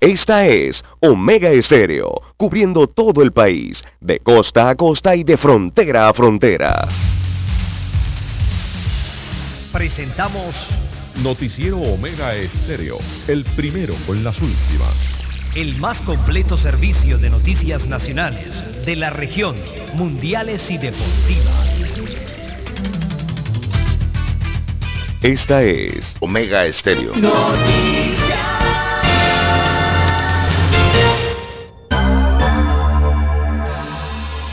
Esta es Omega Estéreo, cubriendo todo el país, de costa a costa y de frontera a frontera. Presentamos Noticiero Omega Estéreo, el primero con las últimas. El más completo servicio de noticias nacionales, de la región, mundiales y deportivas. Esta es Omega Estéreo.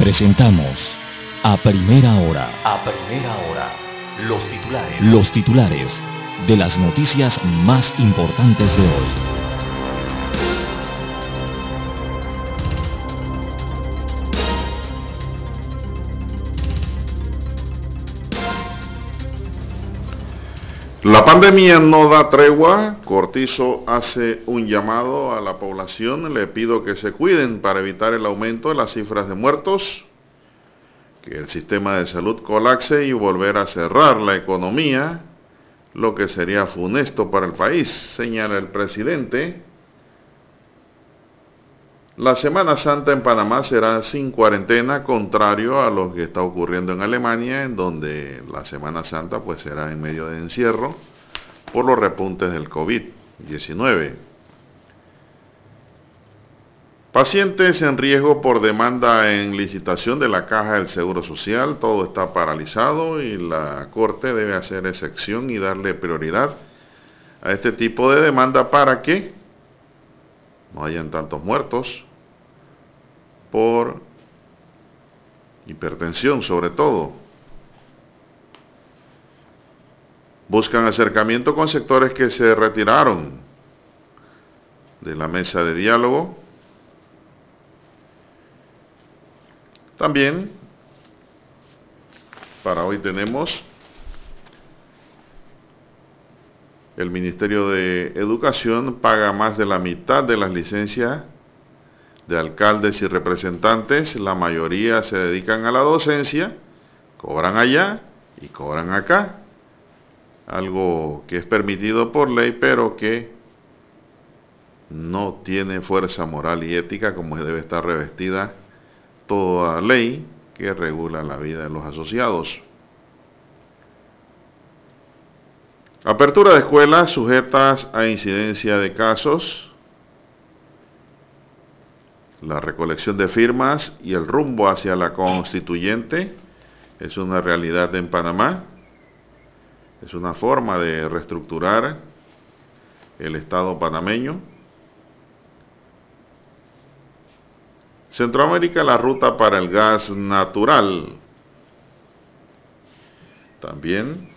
Presentamos a primera hora. A primera hora. Los titulares. Los titulares de las noticias más importantes de hoy. La pandemia no da tregua. Cortizo hace un llamado a la población. Le pido que se cuiden para evitar el aumento de las cifras de muertos, que el sistema de salud colapse y volver a cerrar la economía, lo que sería funesto para el país, señala el presidente. La Semana Santa en Panamá será sin cuarentena, contrario a lo que está ocurriendo en Alemania, en donde la Semana Santa pues será en medio de encierro por los repuntes del COVID-19. Pacientes en riesgo por demanda en licitación de la Caja del Seguro Social, todo está paralizado y la Corte debe hacer excepción y darle prioridad a este tipo de demanda para que no hayan tantos muertos por hipertensión sobre todo. Buscan acercamiento con sectores que se retiraron de la mesa de diálogo. También para hoy tenemos el Ministerio de Educación paga más de la mitad de las licencias de alcaldes y representantes, la mayoría se dedican a la docencia, cobran allá y cobran acá, algo que es permitido por ley, pero que no tiene fuerza moral y ética como debe estar revestida toda ley que regula la vida de los asociados. Apertura de escuelas sujetas a incidencia de casos. La recolección de firmas y el rumbo hacia la constituyente es una realidad en Panamá. Es una forma de reestructurar el Estado panameño. Centroamérica, la ruta para el gas natural. También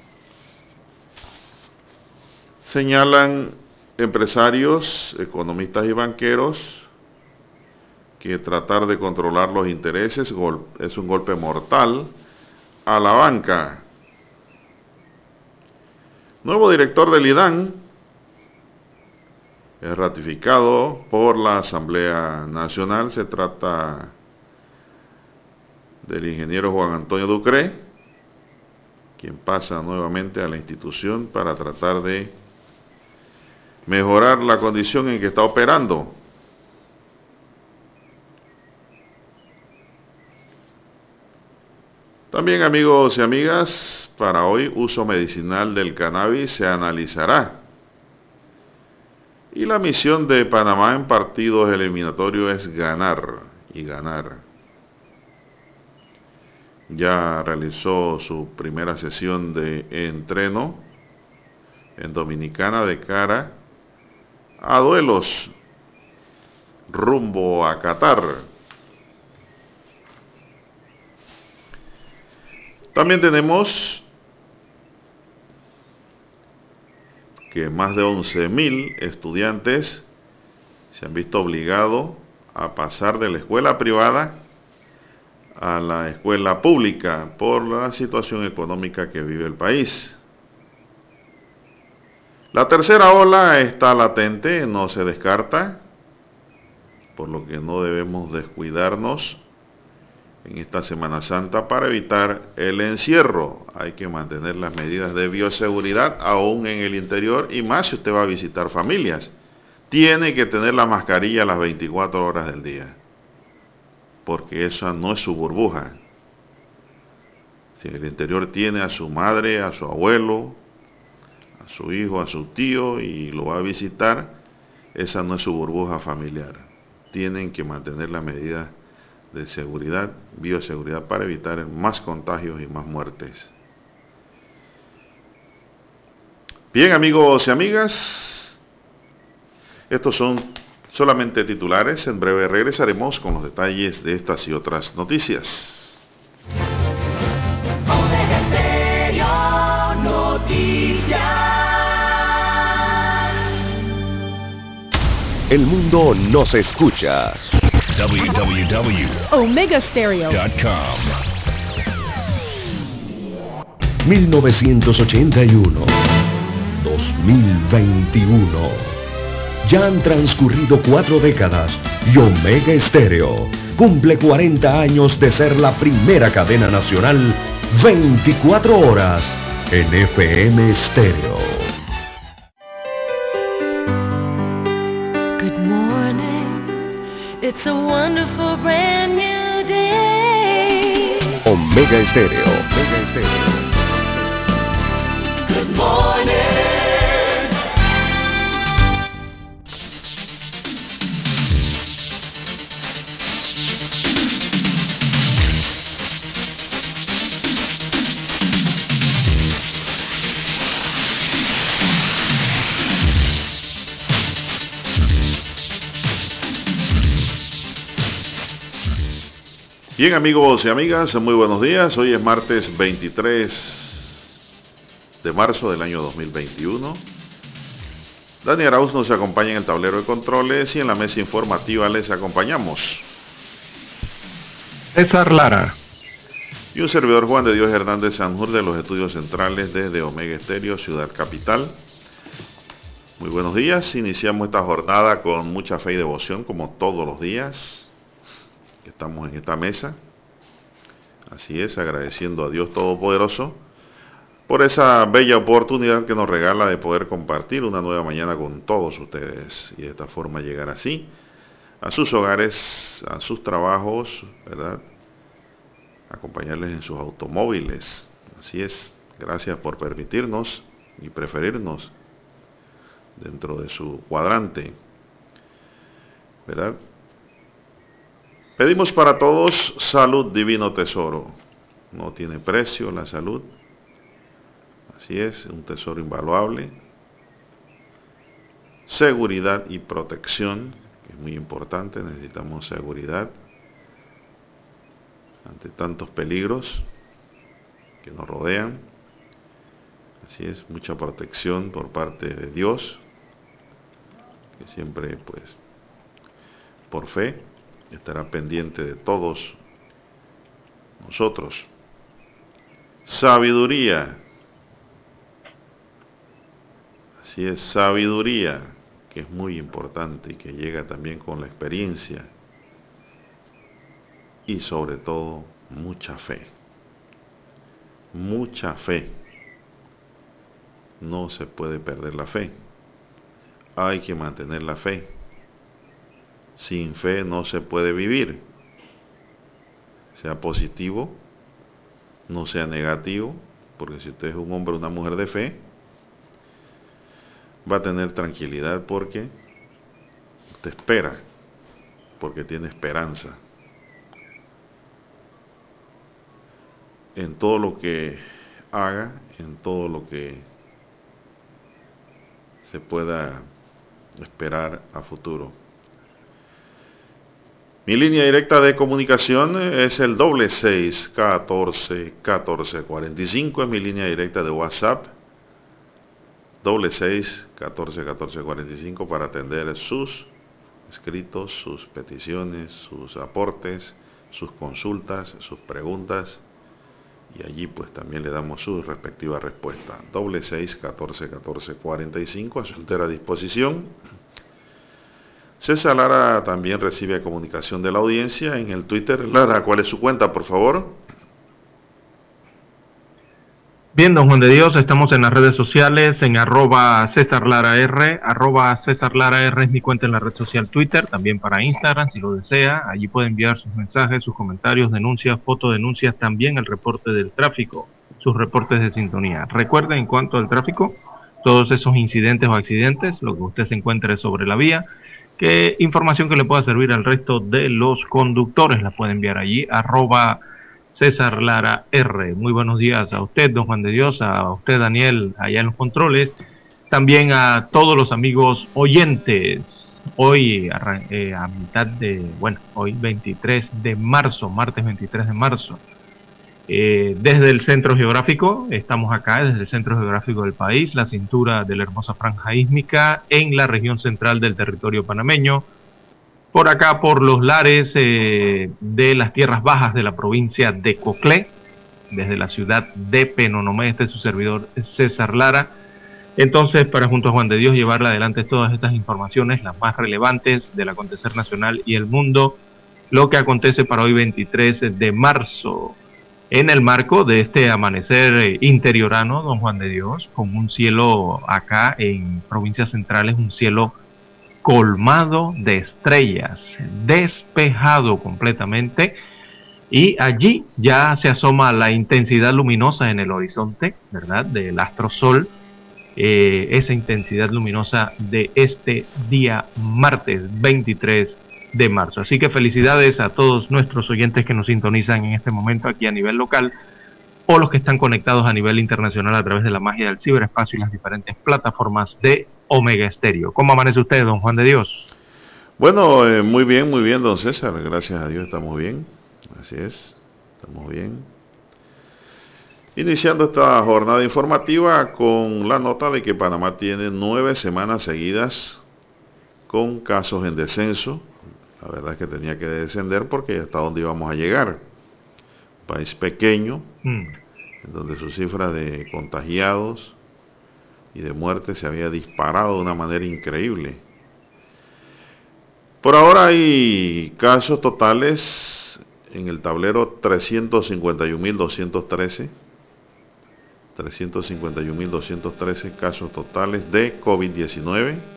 Señalan empresarios, economistas y banqueros que tratar de controlar los intereses es un golpe mortal a la banca. Nuevo director del IDAN es ratificado por la Asamblea Nacional. Se trata del ingeniero Juan Antonio Ducre, quien pasa nuevamente a la institución para tratar de mejorar la condición en que está operando. También amigos y amigas, para hoy uso medicinal del cannabis se analizará. Y la misión de Panamá en partidos eliminatorios es ganar y ganar. Ya realizó su primera sesión de entreno en Dominicana de cara a duelos rumbo a Qatar. También tenemos que más de 11.000 estudiantes se han visto obligados a pasar de la escuela privada a la escuela pública por la situación económica que vive el país. La tercera ola está latente, no se descarta, por lo que no debemos descuidarnos en esta Semana Santa para evitar el encierro. Hay que mantener las medidas de bioseguridad aún en el interior y más si usted va a visitar familias. tiene que tener la mascarilla las 24 horas del día, porque esa no es su burbuja. Si en el interior tiene a su madre, a su abuelo, a su hijo, a su tío y lo va a visitar, esa no es su burbuja familiar. Tienen que mantener la medida de seguridad, bioseguridad para evitar más contagios y más muertes. Bien amigos y amigas, estos son solamente titulares. En breve regresaremos con los detalles de estas y otras noticias. El mundo nos escucha. www.omegastereo.com 1981 2021 Ya han transcurrido cuatro décadas y Omega Stereo cumple 40 años de ser la primera cadena nacional 24 horas en FM Stereo. Omega Stereo, Omega Stereo. Bien amigos y amigas, muy buenos días. Hoy es martes 23 de marzo del año 2021. Dani Arauz nos acompaña en el tablero de controles y en la mesa informativa les acompañamos. César Lara. Y un servidor Juan de Dios Hernández Sanjur de los estudios centrales desde Omega Estéreo, Ciudad Capital. Muy buenos días. Iniciamos esta jornada con mucha fe y devoción como todos los días estamos en esta mesa. Así es, agradeciendo a Dios Todopoderoso por esa bella oportunidad que nos regala de poder compartir una nueva mañana con todos ustedes y de esta forma llegar así a sus hogares, a sus trabajos, ¿verdad? Acompañarles en sus automóviles. Así es, gracias por permitirnos y preferirnos dentro de su cuadrante, ¿verdad? Pedimos para todos salud, divino tesoro. No tiene precio la salud. Así es, un tesoro invaluable. Seguridad y protección, que es muy importante. Necesitamos seguridad ante tantos peligros que nos rodean. Así es, mucha protección por parte de Dios, que siempre, pues, por fe, estará pendiente de todos nosotros. Sabiduría. Así es, sabiduría, que es muy importante y que llega también con la experiencia. Y sobre todo, mucha fe. Mucha fe. No se puede perder la fe. Hay que mantener la fe sin fe no se puede vivir. Sea positivo, no sea negativo, porque si usted es un hombre o una mujer de fe, va a tener tranquilidad porque te espera, porque tiene esperanza. En todo lo que haga, en todo lo que se pueda esperar a futuro. Mi línea directa de comunicación es el doble seis catorce catorce cuarenta y cinco. Es mi línea directa de WhatsApp. Doble seis catorce catorce cuarenta y cinco para atender sus escritos, sus peticiones, sus aportes, sus consultas, sus preguntas. Y allí pues también le damos su respectiva respuesta. Doble seis catorce catorce cuarenta y cinco a su entera disposición. César Lara también recibe comunicación de la audiencia en el Twitter. Lara, ¿cuál es su cuenta, por favor? Bien, don Juan de Dios, estamos en las redes sociales, en arroba César Lara R, arroba César Lara R es mi cuenta en la red social Twitter, también para Instagram, si lo desea. Allí puede enviar sus mensajes, sus comentarios, denuncias, fotodenuncias, también el reporte del tráfico, sus reportes de sintonía. Recuerde, en cuanto al tráfico, todos esos incidentes o accidentes, lo que usted se encuentre sobre la vía, que información que le pueda servir al resto de los conductores la puede enviar allí, arroba César Lara R. Muy buenos días a usted, don Juan de Dios, a usted, Daniel, allá en los controles. También a todos los amigos oyentes. Hoy eh, a mitad de, bueno, hoy 23 de marzo, martes 23 de marzo. Eh, desde el centro geográfico, estamos acá, desde el centro geográfico del país, la cintura de la hermosa franja ísmica en la región central del territorio panameño por acá por los lares eh, de las tierras bajas de la provincia de Coclé, desde la ciudad de Penonomé, este es su servidor César Lara. Entonces, para junto a Juan de Dios llevarle adelante todas estas informaciones, las más relevantes del acontecer nacional y el mundo, lo que acontece para hoy 23 de marzo, en el marco de este amanecer eh, interiorano, don Juan de Dios, con un cielo acá en provincias centrales, un cielo colmado de estrellas, despejado completamente, y allí ya se asoma la intensidad luminosa en el horizonte, ¿verdad? Del astro sol, eh, esa intensidad luminosa de este día martes 23 de marzo. Así que felicidades a todos nuestros oyentes que nos sintonizan en este momento aquí a nivel local o los que están conectados a nivel internacional a través de la magia del ciberespacio y las diferentes plataformas de Omega Estéreo. ¿Cómo amanece usted, don Juan de Dios? Bueno, eh, muy bien, muy bien, don César. Gracias a Dios estamos bien. Así es, estamos bien. Iniciando esta jornada informativa con la nota de que Panamá tiene nueve semanas seguidas con casos en descenso. La verdad es que tenía que descender porque hasta dónde íbamos a llegar. país pequeño, mm. en donde su cifra de contagiados y de muerte se había disparado de una manera increíble. Por ahora hay casos totales en el tablero 351.213. 351.213 casos totales de COVID-19.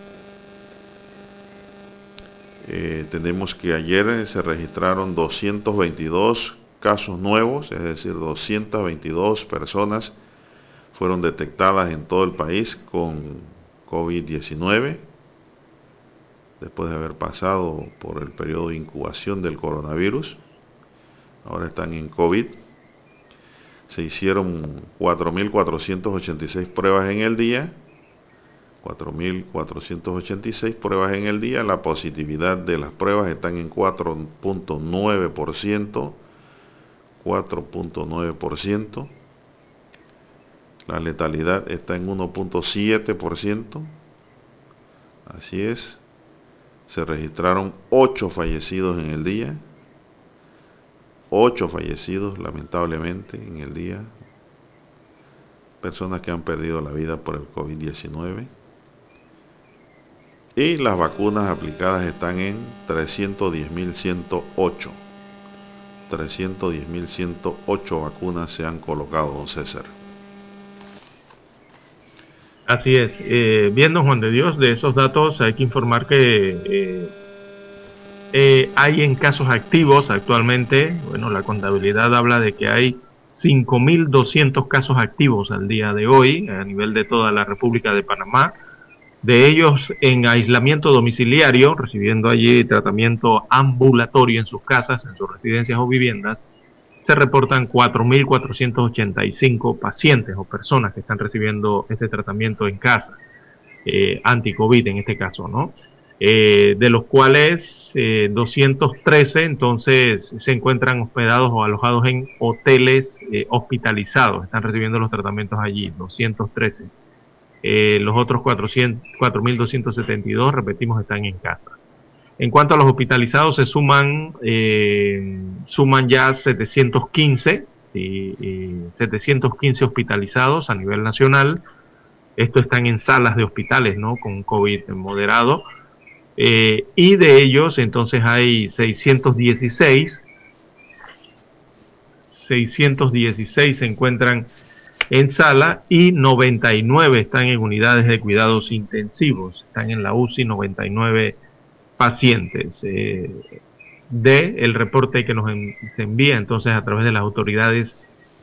Eh, tenemos que ayer se registraron 222 casos nuevos, es decir, 222 personas fueron detectadas en todo el país con COVID-19, después de haber pasado por el periodo de incubación del coronavirus. Ahora están en COVID. Se hicieron 4.486 pruebas en el día. 4.486 pruebas en el día. La positividad de las pruebas están en 4.9%. 4.9%. La letalidad está en 1.7%. Así es. Se registraron 8 fallecidos en el día. 8 fallecidos lamentablemente en el día. Personas que han perdido la vida por el COVID-19. Y las vacunas aplicadas están en 310.108. 310.108 vacunas se han colocado, don César. Así es. Eh, viendo Juan de Dios, de esos datos hay que informar que eh, eh, hay en casos activos actualmente, bueno, la contabilidad habla de que hay 5.200 casos activos al día de hoy a nivel de toda la República de Panamá. De ellos en aislamiento domiciliario, recibiendo allí tratamiento ambulatorio en sus casas, en sus residencias o viviendas, se reportan 4.485 pacientes o personas que están recibiendo este tratamiento en casa, eh, anti-COVID en este caso, ¿no? Eh, de los cuales 213 eh, entonces se encuentran hospedados o alojados en hoteles hospitalizados, están recibiendo los tratamientos allí, 213. Los otros 4.272, repetimos, están en casa. En cuanto a los hospitalizados, se suman, eh, suman ya 715, 715 hospitalizados a nivel nacional. Esto están en salas de hospitales, ¿no? Con COVID moderado. Eh, y de ellos, entonces hay 616. 616 se encuentran en sala y 99 están en unidades de cuidados intensivos. Están en la UCI 99 pacientes. Eh, de el reporte que nos envía entonces a través de las autoridades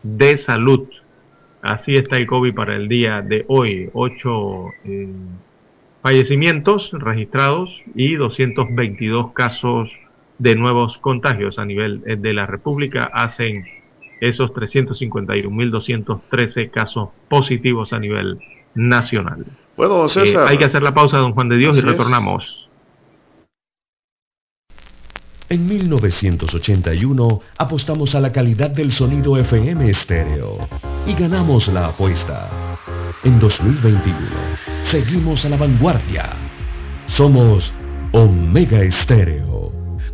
de salud. Así está el COVID para el día de hoy. Ocho eh, fallecimientos registrados y 222 casos de nuevos contagios a nivel eh, de la República. Hacen esos 351.213 casos positivos a nivel nacional. Bueno, César. Eh, hay que hacer la pausa, don Juan de Dios, y retornamos. En 1981 apostamos a la calidad del sonido FM estéreo y ganamos la apuesta. En 2021 seguimos a la vanguardia. Somos Omega Estéreo.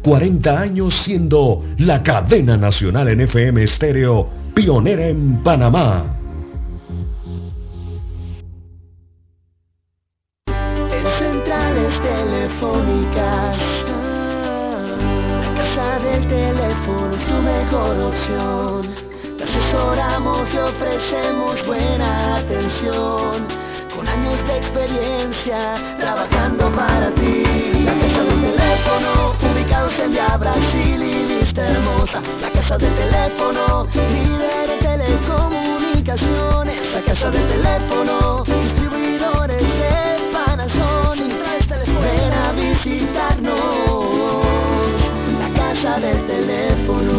40 años siendo la cadena nacional en FM estéreo pionera en Panamá. Te asesoramos y ofrecemos buena atención. Con años de experiencia trabajando para ti. La casa del teléfono, ubicados en Via Brasil y Vista Hermosa. La casa del teléfono, líder de telecomunicaciones. La casa del teléfono, distribuidores de Panasonic. Ven a visitarnos del teléfono.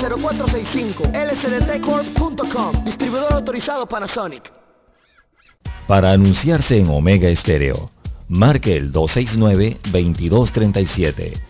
229-0465, lsdtcorp.com, distribuidor autorizado Panasonic. Para anunciarse en Omega Estéreo, marque el 269-2237.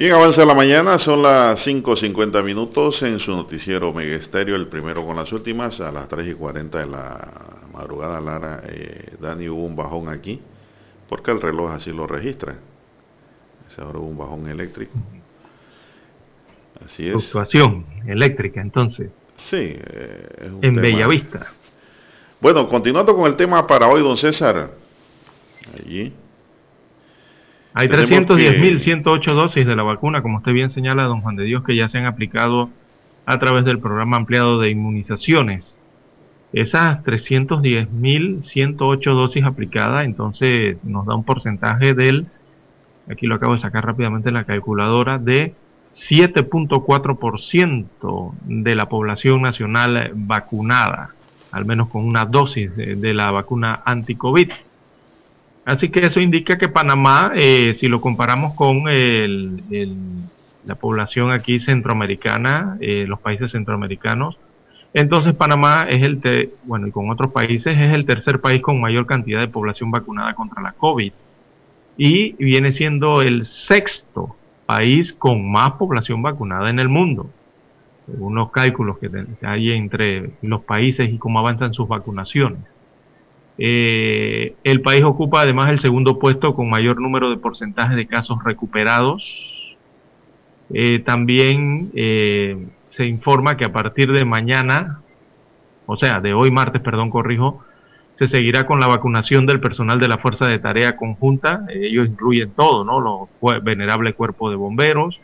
Bien, avanza la mañana, son las 5.50 minutos en su noticiero Megesterio, el primero con las últimas, a las 3 y 40 de la madrugada, Lara, eh, Dani, hubo un bajón aquí, porque el reloj así lo registra. Ahora hubo un bajón eléctrico. Así es. Fluctuación eléctrica, entonces. Sí. Eh, en Bellavista. Bueno, continuando con el tema para hoy, don César. Allí. Hay 310.108 dosis de la vacuna, como usted bien señala, don Juan de Dios, que ya se han aplicado a través del programa ampliado de inmunizaciones. Esas 310.108 dosis aplicadas, entonces nos da un porcentaje del, aquí lo acabo de sacar rápidamente en la calculadora, de 7.4% de la población nacional vacunada, al menos con una dosis de, de la vacuna anti-COVID. Así que eso indica que Panamá, eh, si lo comparamos con la población aquí centroamericana, eh, los países centroamericanos, entonces Panamá es el, bueno, y con otros países es el tercer país con mayor cantidad de población vacunada contra la COVID. Y viene siendo el sexto país con más población vacunada en el mundo. Según los cálculos que hay entre los países y cómo avanzan sus vacunaciones. Eh, el país ocupa además el segundo puesto con mayor número de porcentaje de casos recuperados. Eh, también eh, se informa que a partir de mañana, o sea, de hoy martes, perdón, corrijo, se seguirá con la vacunación del personal de la Fuerza de Tarea Conjunta. ellos incluyen todo, ¿no? Los venerables cuerpo de bomberos,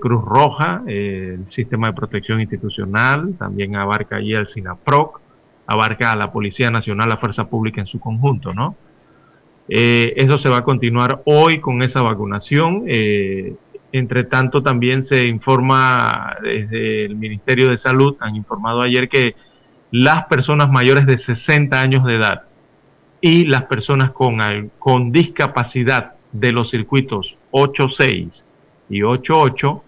Cruz Roja, el Sistema de Protección Institucional, también abarca allí el SINAPROC, abarca a la Policía Nacional, la Fuerza Pública en su conjunto, ¿no? Eh, eso se va a continuar hoy con esa vacunación. Eh, entre tanto, también se informa desde el Ministerio de Salud, han informado ayer que las personas mayores de 60 años de edad y las personas con, con discapacidad de los circuitos 8, 6 y 88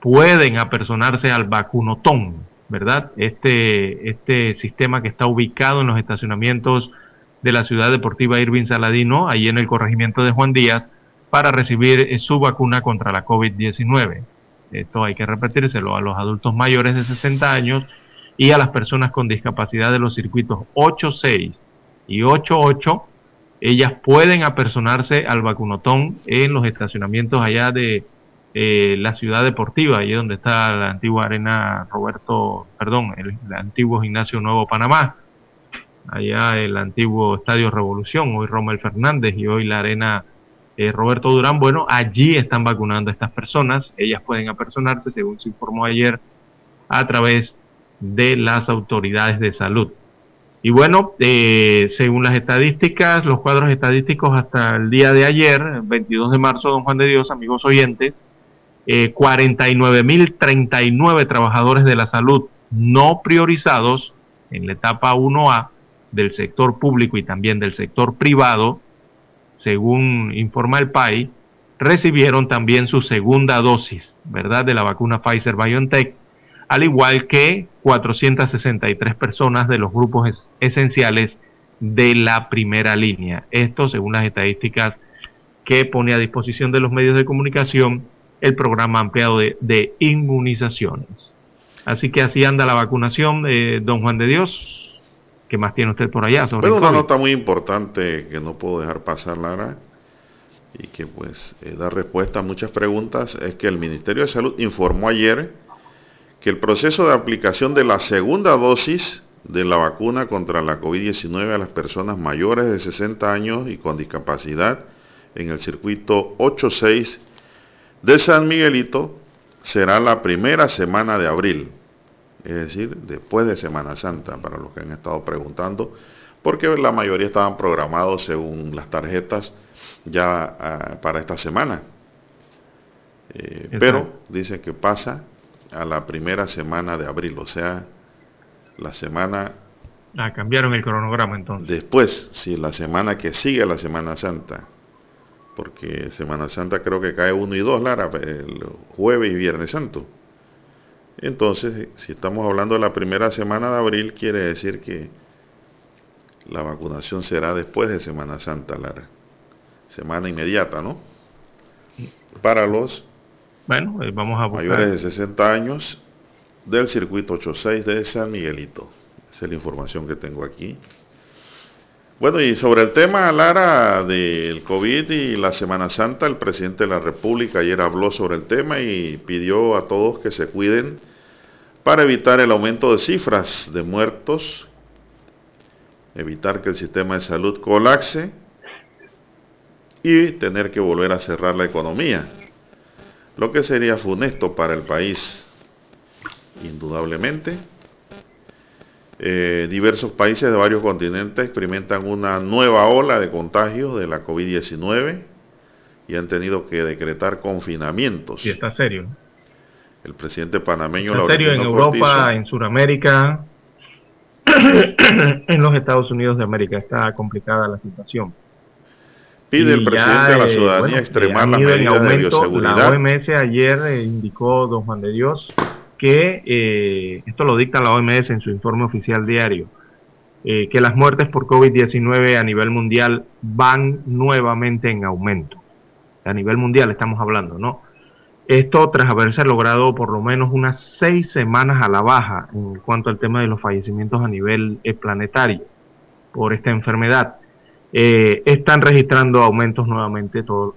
pueden apersonarse al vacunotón, ¿verdad? Este, este sistema que está ubicado en los estacionamientos de la ciudad deportiva Irving Saladino, ahí en el corregimiento de Juan Díaz, para recibir eh, su vacuna contra la COVID-19. Esto hay que repetírselo a los adultos mayores de 60 años y a las personas con discapacidad de los circuitos 8.6 y 8.8. Ellas pueden apersonarse al vacunotón en los estacionamientos allá de eh, la ciudad deportiva, allí donde está la antigua arena Roberto, perdón, el, antiguo gimnasio Nuevo Panamá, allá el antiguo Estadio Revolución, hoy Romel Fernández y hoy la arena eh, Roberto Durán. Bueno, allí están vacunando a estas personas, ellas pueden apersonarse, según se informó ayer, a través de las autoridades de salud. Y bueno, eh, según las estadísticas, los cuadros estadísticos hasta el día de ayer, 22 de marzo, don Juan de Dios, amigos oyentes, eh, 49.039 trabajadores de la salud no priorizados en la etapa 1A del sector público y también del sector privado, según informa el PAI, recibieron también su segunda dosis, ¿verdad?, de la vacuna Pfizer BioNTech, al igual que 463 personas de los grupos esenciales de la primera línea. Esto según las estadísticas que pone a disposición de los medios de comunicación el programa ampliado de, inmunizaciones. Así que así anda la vacunación, don Juan de Dios. ¿Qué más tiene usted por allá? Sobre bueno, una nota muy importante que no puedo dejar pasar, Lara, y que pues eh, da respuesta a muchas preguntas, es que el Ministerio de Salud informó ayer que el proceso de aplicación de la segunda dosis de la vacuna contra la COVID-19 a las personas mayores de 60 años y con discapacidad en el circuito 86 de San Miguelito será la primera semana de abril, es decir, después de Semana Santa, para los que han estado preguntando, porque la mayoría estaban programados según las tarjetas ya ah, para esta semana. Eh, pero dicen que pasa a la primera semana de abril, o sea, la semana... Ah, cambiaron el cronograma entonces. Después, si la semana que sigue la Semana Santa, porque Semana Santa creo que cae 1 y 2, Lara, el jueves y viernes santo. Entonces, si estamos hablando de la primera semana de abril, quiere decir que la vacunación será después de Semana Santa, Lara. Semana inmediata, ¿no? Para los bueno, eh, vamos a mayores de 60 años del circuito 86 de San Miguelito. Esa es la información que tengo aquí. Bueno, y sobre el tema, Lara, del COVID y la Semana Santa, el presidente de la República ayer habló sobre el tema y pidió a todos que se cuiden para evitar el aumento de cifras de muertos, evitar que el sistema de salud colapse y tener que volver a cerrar la economía, lo que sería funesto para el país, indudablemente. Eh, diversos países de varios continentes experimentan una nueva ola de contagios de la COVID-19 y han tenido que decretar confinamientos. Y está serio. El presidente panameño... Está serio en Europa, en Sudamérica, en los Estados Unidos de América. Está complicada la situación. Pide el presidente a la ciudadanía extremar las medidas de bioseguridad. La OMS ayer eh, indicó, don Juan de Dios, que, eh, esto lo dicta la OMS en su informe oficial diario, eh, que las muertes por COVID-19 a nivel mundial van nuevamente en aumento. A nivel mundial estamos hablando, ¿no? Esto tras haberse logrado por lo menos unas seis semanas a la baja en cuanto al tema de los fallecimientos a nivel eh, planetario por esta enfermedad. están registrando aumentos nuevamente todo,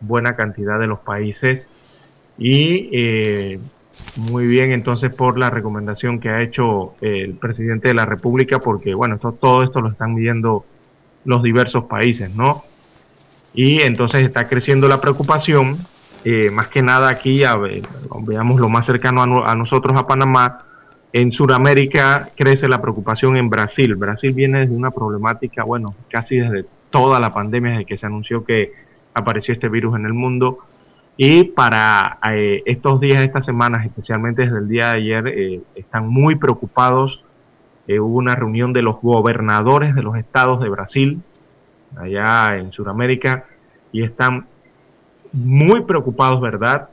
buena cantidad de los países y muy bien, entonces por la recomendación que ha hecho el presidente de la República, porque bueno, esto, todo esto lo están viendo los diversos países, ¿no? Y entonces está creciendo la preocupación, eh, más que nada aquí, veamos lo más cercano a, a, nosotros, a Panamá, en Sudamérica crece la preocupación en Brasil. Brasil viene desde una problemática, bueno, casi desde toda la pandemia, desde que se anunció que apareció este virus en el mundo y para eh, estos días, estas semanas, especialmente desde el día de ayer, eh, están muy preocupados. Eh, hubo una reunión de los gobernadores de los estados de Brasil, allá en Sudamérica, y están muy preocupados, ¿verdad?,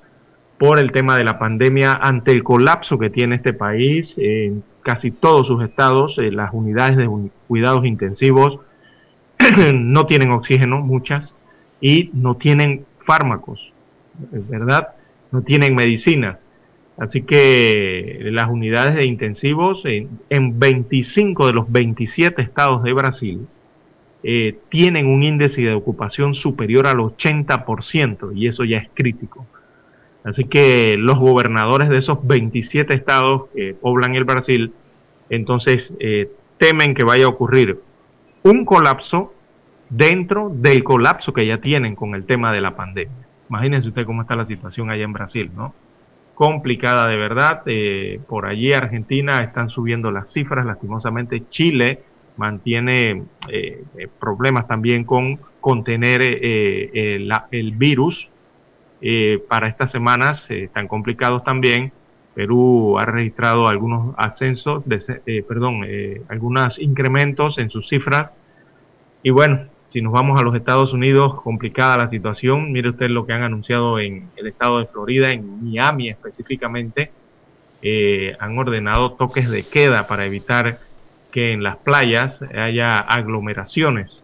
por el tema de la pandemia ante el colapso que tiene este país en casi todos sus estados, las unidades de cuidados intensivos no tienen oxígeno, muchas, y no tienen fármacos, ¿verdad? No tienen medicina. Así que las unidades de intensivos en, 25 de los 27 estados de Brasil eh, tienen un índice de ocupación superior al 80% y eso ya es crítico. Así que los gobernadores de esos 27 estados que poblan el Brasil, entonces eh, temen que vaya a ocurrir un colapso dentro del colapso que ya tienen con el tema de la pandemia. Imagínense usted cómo está la situación allá en Brasil, ¿no? Complicada de verdad. Eh, por allí Argentina están subiendo las cifras. Lastimosamente Chile mantiene eh, problemas también con contener el virus eh, para estas semanas eh, tan complicados también. Perú ha registrado algunos ascensos, eh, perdón, algunos incrementos en sus cifras. Y bueno, si nos vamos a los Estados Unidos, complicada la situación. Mire usted lo que han anunciado en el estado de Florida, en Miami específicamente. han ordenado toques de queda para evitar que en las playas haya aglomeraciones.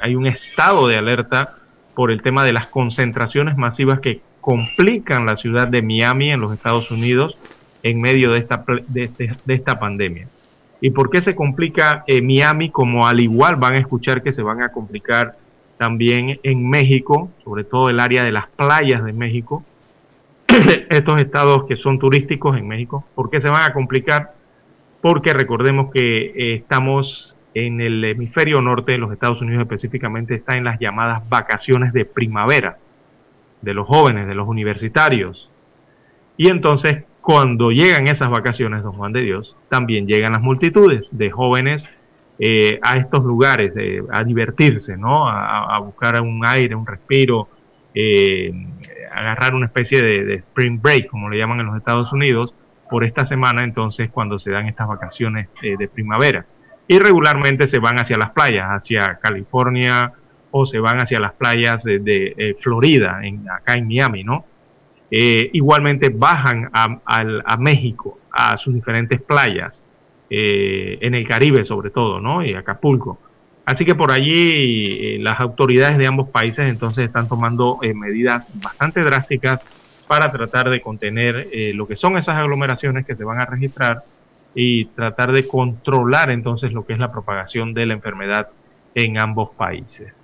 hay un estado de alerta por el tema de las concentraciones masivas que complican la ciudad de Miami en los Estados Unidos en medio de esta, de, este, esta pandemia. ¿Y por qué se complica Miami? Como al igual van a escuchar que se van a complicar también en México, sobre todo el área de las playas de México, estos estados que son turísticos en México. ¿Por qué se van a complicar? Porque recordemos que eh, estamos en el hemisferio norte de los Estados Unidos específicamente está en las llamadas vacaciones de primavera de los jóvenes, de los universitarios. Y entonces, cuando llegan esas vacaciones, don Juan de Dios, también llegan las multitudes de jóvenes eh, a estos lugares, a divertirse, ¿no? A, buscar un aire, un respiro, eh, agarrar una especie de, spring break, como le llaman en los Estados Unidos, por esta semana, entonces, cuando se dan estas vacaciones eh, de primavera y regularmente se van hacia las playas, hacia California o se van hacia las playas de, eh, Florida, en, acá en Miami, ¿no? Eh, igualmente bajan a, México, a sus diferentes playas, eh, en el Caribe sobre todo, ¿no? Y Acapulco. Así que por allí las autoridades de ambos países entonces están tomando medidas bastante drásticas para tratar de contener lo que son esas aglomeraciones que se van a registrar y tratar de controlar entonces lo que es la propagación de la enfermedad en ambos países.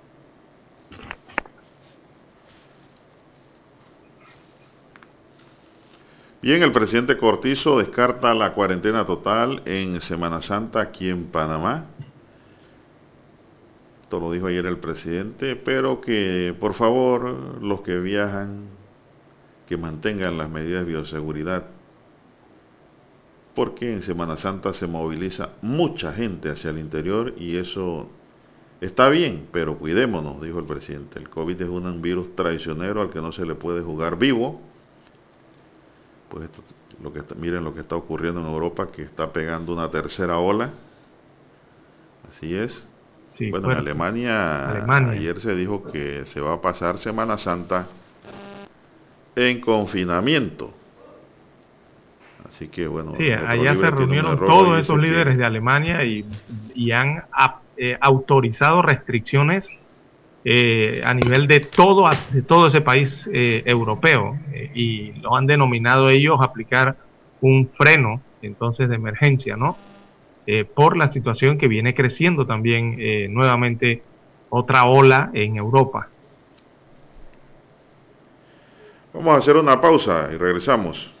Bien, el presidente Cortizo descarta la cuarentena total en Semana Santa aquí en Panamá. Esto lo dijo ayer el presidente, pero que por favor los que viajan que mantengan las medidas de bioseguridad porque en Semana Santa se moviliza mucha gente hacia el interior y eso está bien, pero cuidémonos, dijo el presidente. El COVID es un virus traicionero al que no se le puede jugar vivo. Pues lo que miren lo que está ocurriendo en Europa, que está pegando una tercera ola. Así es. bueno, en Alemania, ayer se dijo que se va a pasar Semana Santa en confinamiento Así que bueno. Sí, allá se reunieron todos esos líderes de Alemania y, han eh, autorizado restricciones eh, a nivel de todo, de todo ese país eh, europeo y lo han denominado ellos aplicar un freno entonces de emergencia, ¿no? por la situación que viene creciendo también nuevamente otra ola en Europa. Vamos a hacer una pausa y regresamos.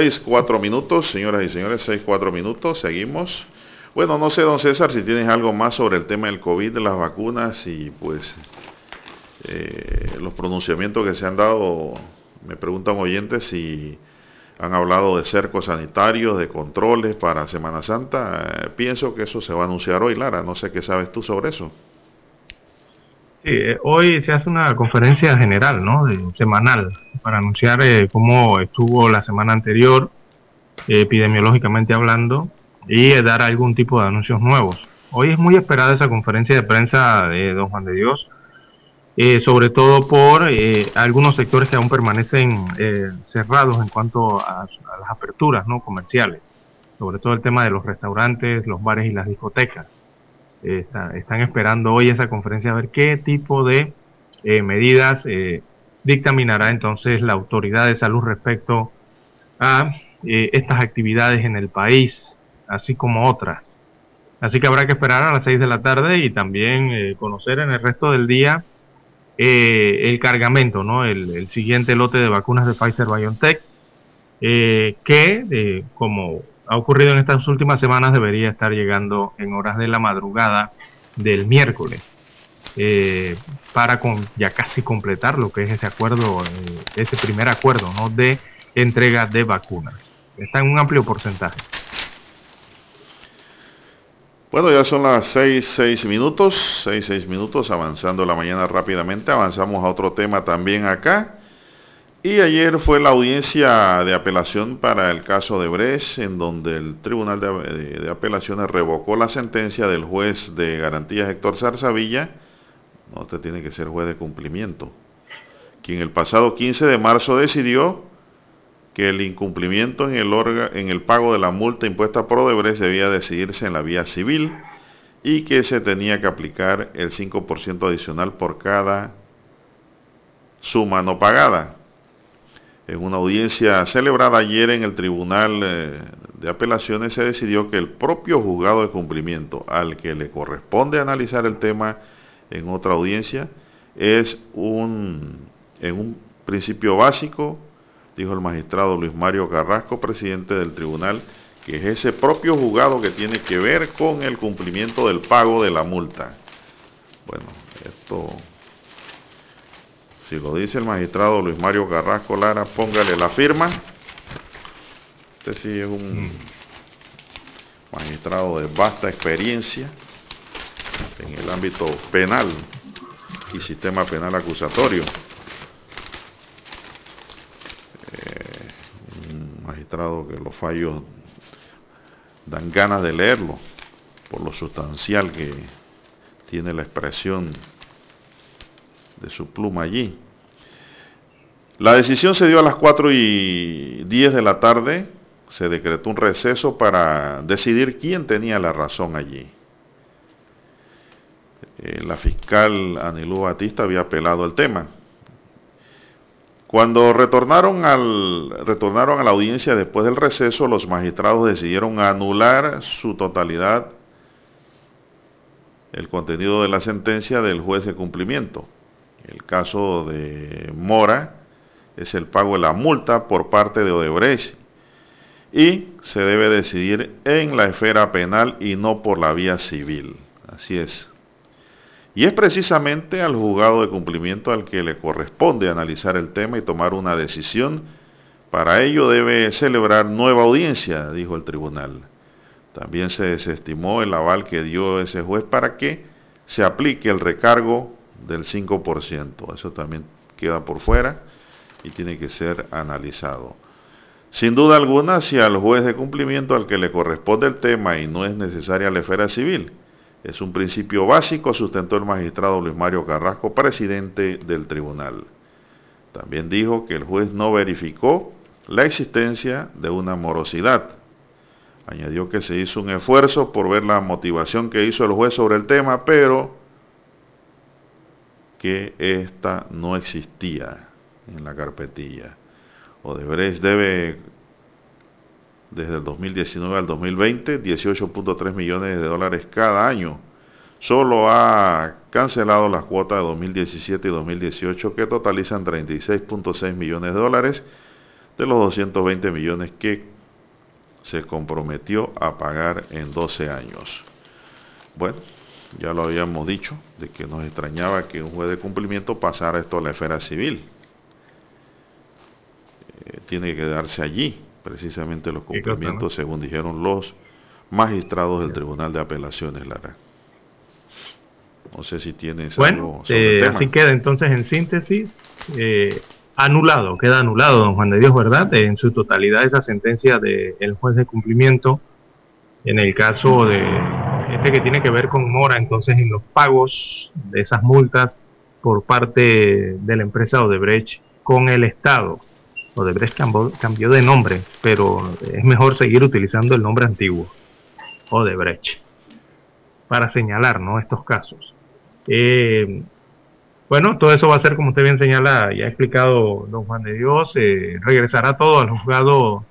6, 4 minutos, señoras y señores, 6, 4 minutos, seguimos. Bueno, no sé, don César, si tienes algo más sobre el tema del COVID, de las vacunas y pues eh, los pronunciamientos que se han dado, me preguntan oyentes si han hablado de cercos sanitarios, de controles para Semana Santa. Eh, pienso que eso se va a anunciar hoy, Lara. No sé qué sabes tú sobre eso. Sí, eh, hoy se hace una conferencia general, ¿no? semanal, para anunciar eh, cómo estuvo la semana anterior, epidemiológicamente hablando, y dar algún tipo de anuncios nuevos. Hoy es muy esperada esa conferencia de prensa de Don Juan de Dios, eh, sobre todo por algunos sectores que aún permanecen cerrados en cuanto a, a, las aperturas no comerciales, sobre todo el tema de los restaurantes, los bares y las discotecas están esperando hoy esa conferencia a ver qué tipo de eh, medidas eh, dictaminará entonces la autoridad de salud respecto a eh, estas actividades en el país, así como otras. Así que habrá que esperar a las 6 de la tarde y también conocer en el resto del día el cargamento, ¿no? El, el, siguiente lote de vacunas de Pfizer BioNTech, que como ha ocurrido en estas últimas semanas debería estar llegando en horas de la madrugada del miércoles eh, para con, ya casi completar lo que es ese acuerdo, eh, ese primer acuerdo ¿no? de entrega de vacunas. Está en un amplio porcentaje. Bueno, ya son las 6, 6 minutos, 6, 6 minutos, avanzando la mañana rápidamente. Avanzamos a otro tema también acá. Y ayer fue la audiencia de apelación para el caso de Brecht, en donde el Tribunal de, Apelaciones revocó la sentencia del juez de garantías Héctor Zarzavilla, no te tiene que ser juez de cumplimiento, quien el pasado 15 de marzo decidió que el incumplimiento en el, en el pago de la multa impuesta por Odebrecht debía decidirse en la vía civil y que se tenía que aplicar el 5% adicional por cada suma no pagada. En una audiencia celebrada ayer en el Tribunal eh, de Apelaciones se decidió que el propio juzgado de cumplimiento al que le corresponde analizar el tema en otra audiencia es un, en un principio básico, dijo el magistrado Luis Mario Carrasco, presidente del tribunal, que es ese propio juzgado que tiene que ver con el cumplimiento del pago de la multa. Bueno, esto si lo dice el magistrado Luis Mario Carrasco Lara, póngale la firma. Este sí es un mm. magistrado de vasta experiencia en el ámbito penal y sistema penal acusatorio. Eh, un magistrado que los fallos dan ganas de leerlo por lo sustancial que tiene la expresión de su pluma allí. La decisión se dio a las 4 y 10 de la tarde. Se decretó un receso para decidir quién tenía la razón allí. Eh, la fiscal Anilú Batista había apelado el tema. Cuando retornaron, al, retornaron a la audiencia después del receso, los magistrados decidieron anular su totalidad el contenido de la sentencia del juez de cumplimiento. El caso de Mora es el pago de la multa por parte de Odebrecht y se debe decidir en la esfera penal y no por la vía civil. Así es. Y es precisamente al juzgado de cumplimiento al que le corresponde analizar el tema y tomar una decisión. Para ello debe celebrar nueva audiencia, dijo el tribunal. También se desestimó el aval que dio ese juez para que se aplique el recargo del 5%. Eso también queda por fuera y tiene que ser analizado. Sin duda alguna, si al juez de cumplimiento al que le corresponde el tema y no es necesaria la esfera civil, es un principio básico, sustentó el magistrado Luis Mario Carrasco, presidente del tribunal. También dijo que el juez no verificó la existencia de una morosidad. Añadió que se hizo un esfuerzo por ver la motivación que hizo el juez sobre el tema, pero que esta no existía en la carpetilla. Odebrecht debe desde el 2019 al 2020 18.3 millones de dólares cada año. Solo ha cancelado las cuotas de 2017 y 2018 que totalizan 36.6 millones de dólares de los 220 millones que se comprometió a pagar en 12 años. Bueno, ya lo habíamos dicho, de que nos extrañaba que un juez de cumplimiento pasara esto a la esfera civil. Eh, tiene que quedarse allí, precisamente los cumplimientos, según dijeron los magistrados del Tribunal de Apelaciones, Lara. No sé si tienes bueno, eh, así queda entonces en síntesis. Eh, anulado, queda anulado, don Juan de Dios, ¿verdad? En su totalidad esa sentencia del juez de cumplimiento. En el caso de este que tiene que ver con mora, entonces en los pagos de esas multas por parte de la empresa Odebrecht con el Estado. Odebrecht cambió, de nombre, pero es mejor seguir utilizando el nombre antiguo, Odebrecht, para señalar ¿no? estos casos. Eh, bueno, todo eso va a ser, como usted bien señala, ya ha explicado don Juan de Dios, eh, regresará todo al juzgado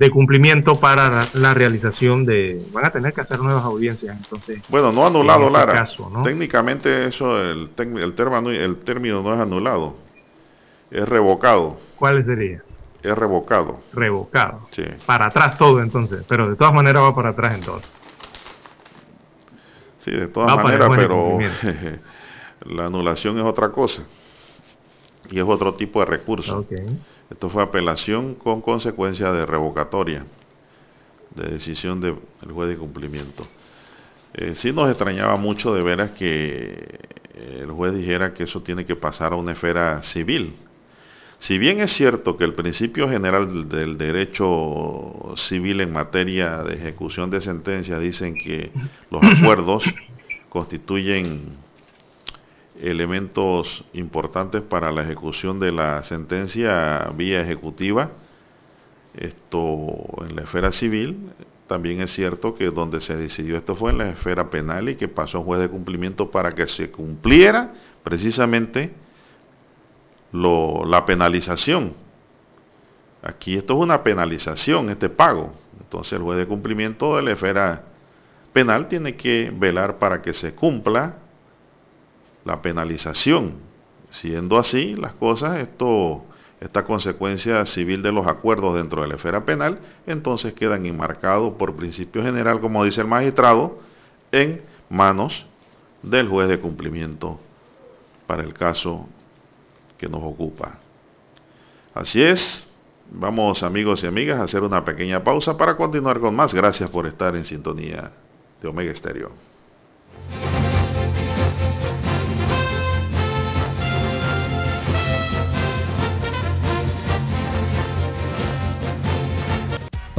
de cumplimiento para la, realización de... Van a tener que hacer nuevas audiencias, entonces. Bueno, no anulado, Lara. Técnicamente eso, el, el, término, el término no es anulado, es revocado. ¿Cuál sería? Es revocado. Revocado. Sí. Para atrás todo entonces, pero de todas maneras va para atrás entonces. Sí, de todas maneras, pero la anulación es otra cosa. Y es otro tipo de recurso. Esto fue apelación con consecuencia de revocatoria de decisión del juez de cumplimiento. Eh, sí nos extrañaba mucho de veras que el juez dijera que eso tiene que pasar a una esfera civil. Si bien es cierto que el principio general del derecho civil en materia de ejecución de sentencia dicen que los acuerdos constituyen elementos importantes para la ejecución de la sentencia vía ejecutiva. Esto en la esfera civil, también es cierto que donde se decidió esto fue en la esfera penal y que pasó a juez de cumplimiento para que se cumpliera precisamente lo, la penalización. Aquí esto es una penalización, este pago. Entonces el juez de cumplimiento de la esfera penal tiene que velar para que se cumpla la penalización. Siendo así las cosas, esto, esta consecuencia civil de los acuerdos dentro de la esfera penal, entonces quedan enmarcados por principio general, como dice el magistrado, en manos del juez de cumplimiento para el caso que nos ocupa. Así es, vamos amigos y amigas a hacer una pequeña pausa para continuar con más. Gracias por estar en sintonía de Omega Estéreo.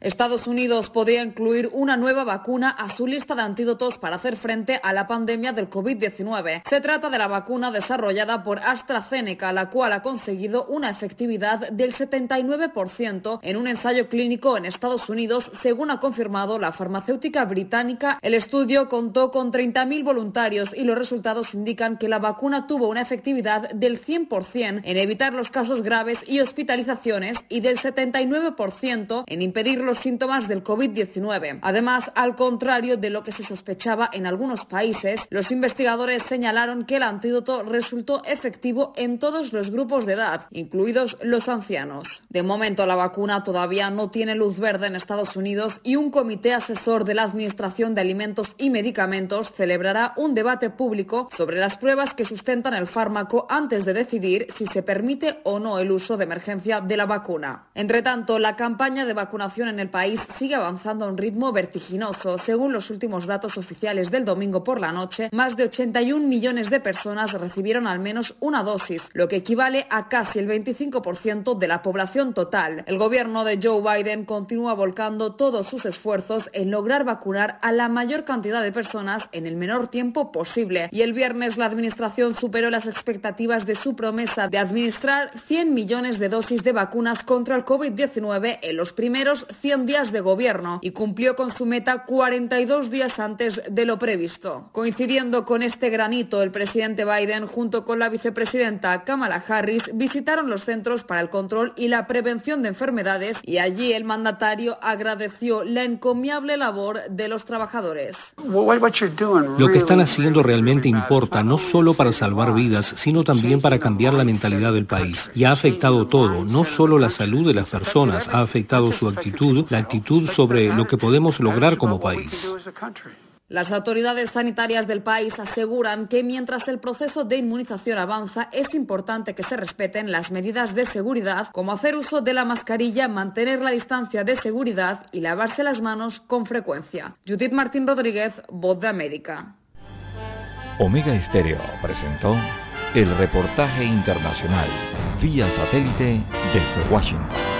Estados Unidos podría incluir una nueva vacuna a su lista de antídotos para hacer frente a la pandemia del COVID-19. Se trata de la vacuna desarrollada por AstraZeneca, la cual ha conseguido una efectividad del 79% en un ensayo clínico en Estados Unidos, según ha confirmado la farmacéutica británica. El estudio contó con 30.000 voluntarios y los resultados indican que la vacuna tuvo una efectividad del 100% en evitar los casos graves y hospitalizaciones y del 79% en impedir los síntomas del COVID-19. Además, al contrario de lo que se sospechaba en algunos países, los investigadores señalaron que el antídoto resultó efectivo en todos los grupos de edad, incluidos los ancianos. De momento, la vacuna todavía no tiene luz verde en Estados Unidos y un comité asesor de la Administración de Alimentos y Medicamentos celebrará un debate público sobre las pruebas que sustentan el fármaco antes de decidir si se permite o no el uso de emergencia de la vacuna. Entre tanto, la campaña de vacunación en el país sigue avanzando a un ritmo vertiginoso. Según los últimos datos oficiales del domingo por la noche, más de 81 millones de personas recibieron al menos una dosis, lo que equivale a casi el 25% de la población total. El gobierno de Joe Biden continúa volcando todos sus esfuerzos en lograr vacunar a la mayor cantidad de personas en el menor tiempo posible. Y el viernes la administración superó las expectativas de su promesa de administrar 100 millones de dosis de vacunas contra el COVID-19 en los primeros 100 días de gobierno y cumplió con su meta 42 días antes de lo previsto. Coincidiendo con este granito, el presidente Biden junto con la vicepresidenta Kamala Harris visitaron los centros para el control y la prevención de enfermedades y allí el mandatario agradeció la encomiable labor de los trabajadores. Lo que están haciendo realmente importa, no solo para salvar vidas, sino también para cambiar la mentalidad del país. Y ha afectado todo, no solo la salud de las personas, ha afectado su actitud, la actitud sobre lo que podemos lograr como país. Las autoridades sanitarias del país aseguran que mientras el proceso de inmunización avanza, es importante que se respeten las medidas de seguridad, como hacer uso de la mascarilla, mantener la distancia de seguridad y lavarse las manos con frecuencia. Judith Martín Rodríguez, Voz de América. Omega Estéreo presentó el reportaje internacional vía satélite desde Washington.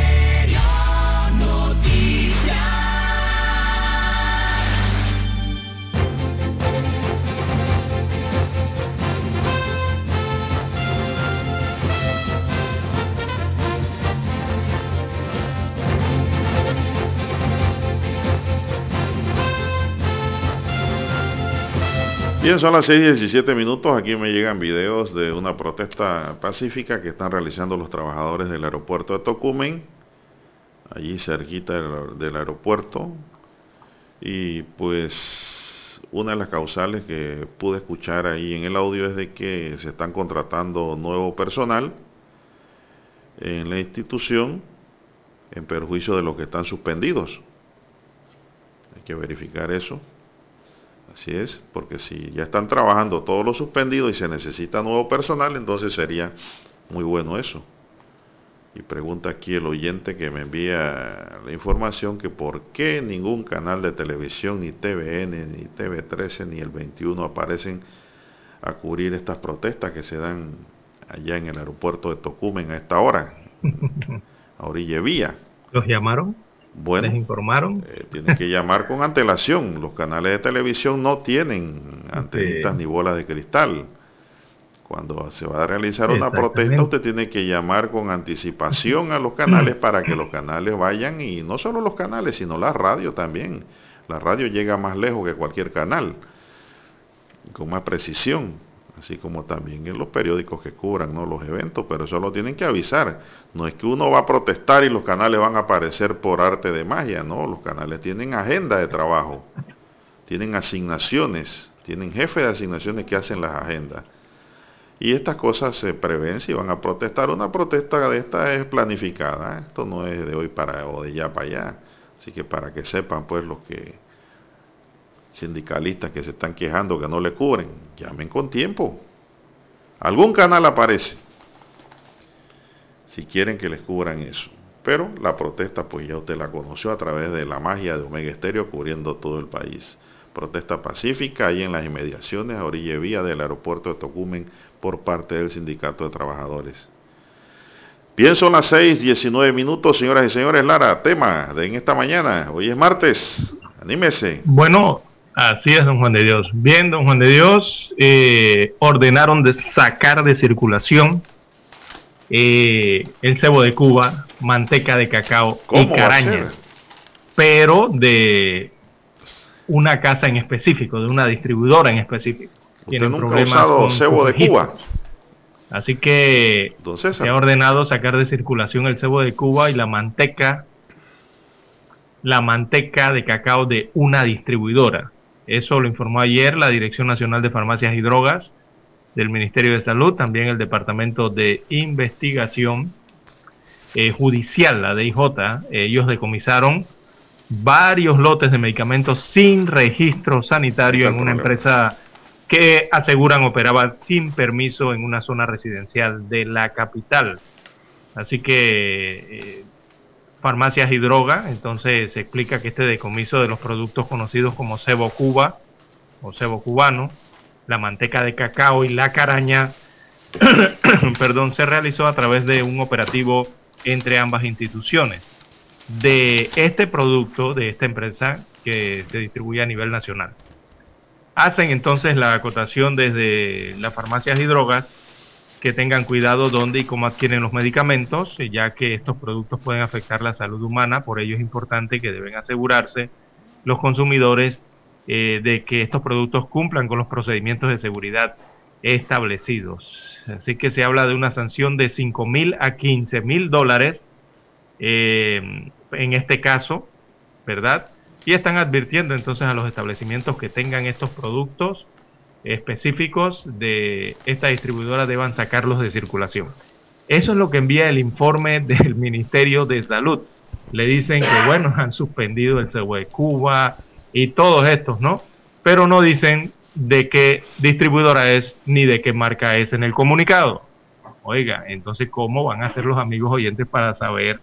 Bien, son las 6:17 minutos. Aquí me llegan videos de una protesta pacífica que están realizando los trabajadores del aeropuerto de Tocumen, allí cerquita del aeropuerto. Y pues una de las causales que pude escuchar ahí en el audio es de que se están contratando nuevo personal en la institución en perjuicio de los que están suspendidos. Hay que verificar eso. Así es, porque si ya están trabajando todos los suspendidos y se necesita nuevo personal, entonces sería muy bueno eso. Y pregunta aquí el oyente que me envía la información que por qué ningún canal de televisión, ni TVN, ni TV13, ni el 21 aparecen a cubrir estas protestas que se dan allá en el aeropuerto de Tocumen a esta hora, a orilla vía. ¿Los llamaron? Bueno, ¿Les informaron? Eh, tienen que llamar con antelación. Los canales de televisión no tienen antenitas ni bolas de cristal. Cuando se va a realizar una protesta, usted tiene que llamar con anticipación a los canales para que los canales vayan, y no solo los canales, sino la radio también. La radio llega más lejos que cualquier canal, con más precisión. Así como también en los periódicos que cubran ¿no? los eventos, pero eso lo tienen que avisar. No es que uno va a protestar y los canales van a aparecer por arte de magia, no, los canales tienen agenda de trabajo, tienen asignaciones, tienen jefes de asignaciones que hacen las agendas. Y estas cosas se prevén si van a protestar. Una protesta de esta es planificada. ¿eh? Esto no es de hoy para o de ya para allá. Así que para que sepan pues los que sindicalistas que se están quejando que no le cubren, llamen con tiempo. Algún canal aparece si quieren que les cubran eso. Pero la protesta pues ya usted la conoció a través de la magia de Omega Estéreo cubriendo todo el país. Protesta pacífica ahí en las inmediaciones a orilla vía del aeropuerto de Tocumen por parte del Sindicato de Trabajadores. Pienso en las 6, 19 minutos, señoras y señores. Lara, tema de esta mañana. Hoy es martes. Anímese. Bueno, así es, don Juan de Dios. Bien, don Juan de Dios, eh, ordenaron de sacar de circulación eh, el cebo de Cuba, manteca de cacao y caraña. Pero de una casa en específico, de una distribuidora en específico. ¿Usted nunca ha usado cebo de Cuba? Así que se ha ordenado sacar de circulación el cebo de Cuba y la manteca, la manteca de cacao de una distribuidora. Eso lo informó ayer la Dirección Nacional de Farmacias y Drogas del Ministerio de Salud, también el Departamento de Investigación eh, Judicial, la DIJ. Ellos decomisaron varios lotes de medicamentos sin registro sanitario en una empresa que aseguran operaba sin permiso en una zona residencial de la capital. Así que eh, farmacias y droga, entonces se explica que este decomiso de los productos conocidos como cebo cuba o cebo cubano, la manteca de cacao y la caraña, perdón, se realizó a través de un operativo entre ambas instituciones. De este producto, de esta empresa que se distribuye a nivel nacional. Hacen entonces la acotación desde las farmacias y drogas que tengan cuidado dónde y cómo adquieren los medicamentos, ya que estos productos pueden afectar la salud humana, por ello es importante que deben asegurarse los consumidores eh, de que estos productos cumplan con los procedimientos de seguridad establecidos. Así que se habla de una sanción de 5 mil a 15 mil dólares eh, en este caso, ¿verdad? y están advirtiendo entonces a los establecimientos que tengan estos productos específicos de esta distribuidora deban sacarlos de circulación. Eso es lo que envía el informe del Ministerio de Salud. Le dicen que, bueno, han suspendido el cebo de Cuba y todos estos, ¿no? Pero no dicen de qué distribuidora es ni de qué marca es en el comunicado. Oiga, entonces, ¿cómo van a ser los amigos oyentes para saber,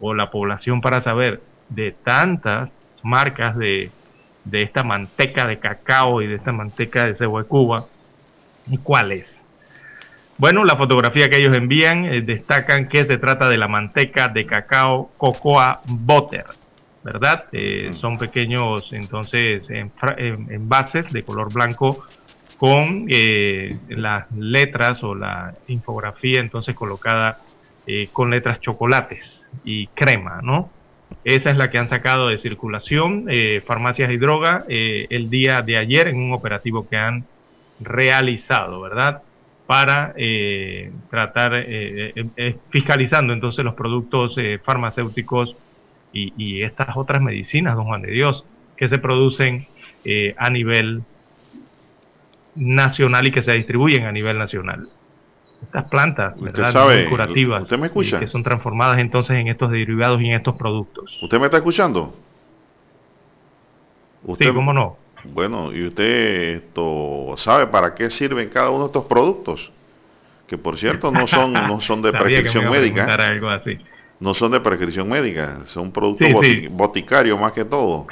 o la población para saber, de tantas marcas de, esta manteca de cacao y de esta manteca de cebo de Cuba. ¿Y cuál es? Bueno, la fotografía que ellos envían eh, destacan que se trata de la manteca de cacao Cocoa Butter, ¿verdad? Eh, mm. son pequeños, entonces, envases de color blanco con eh, las letras o la infografía, entonces, colocada con letras chocolates y crema, ¿no? Esa es la que han sacado de circulación eh, farmacias y droga eh, el día de ayer en un operativo que han realizado, ¿verdad? Para eh, tratar, fiscalizando entonces los productos farmacéuticos y, estas otras medicinas, don Juan de Dios, que se producen a nivel nacional y que se distribuyen a nivel nacional estas plantas ¿verdad? curativas ¿Usted me escucha? que son transformadas entonces en estos derivados y en estos productos. ¿Usted me está escuchando? ¿Usted, sí, cómo no. Bueno, ¿y usted esto sabe para qué sirven cada uno de estos productos? Que por cierto no son, no son de prescripción médica. Algo así. No son de prescripción médica, son productos boticarios más que todo.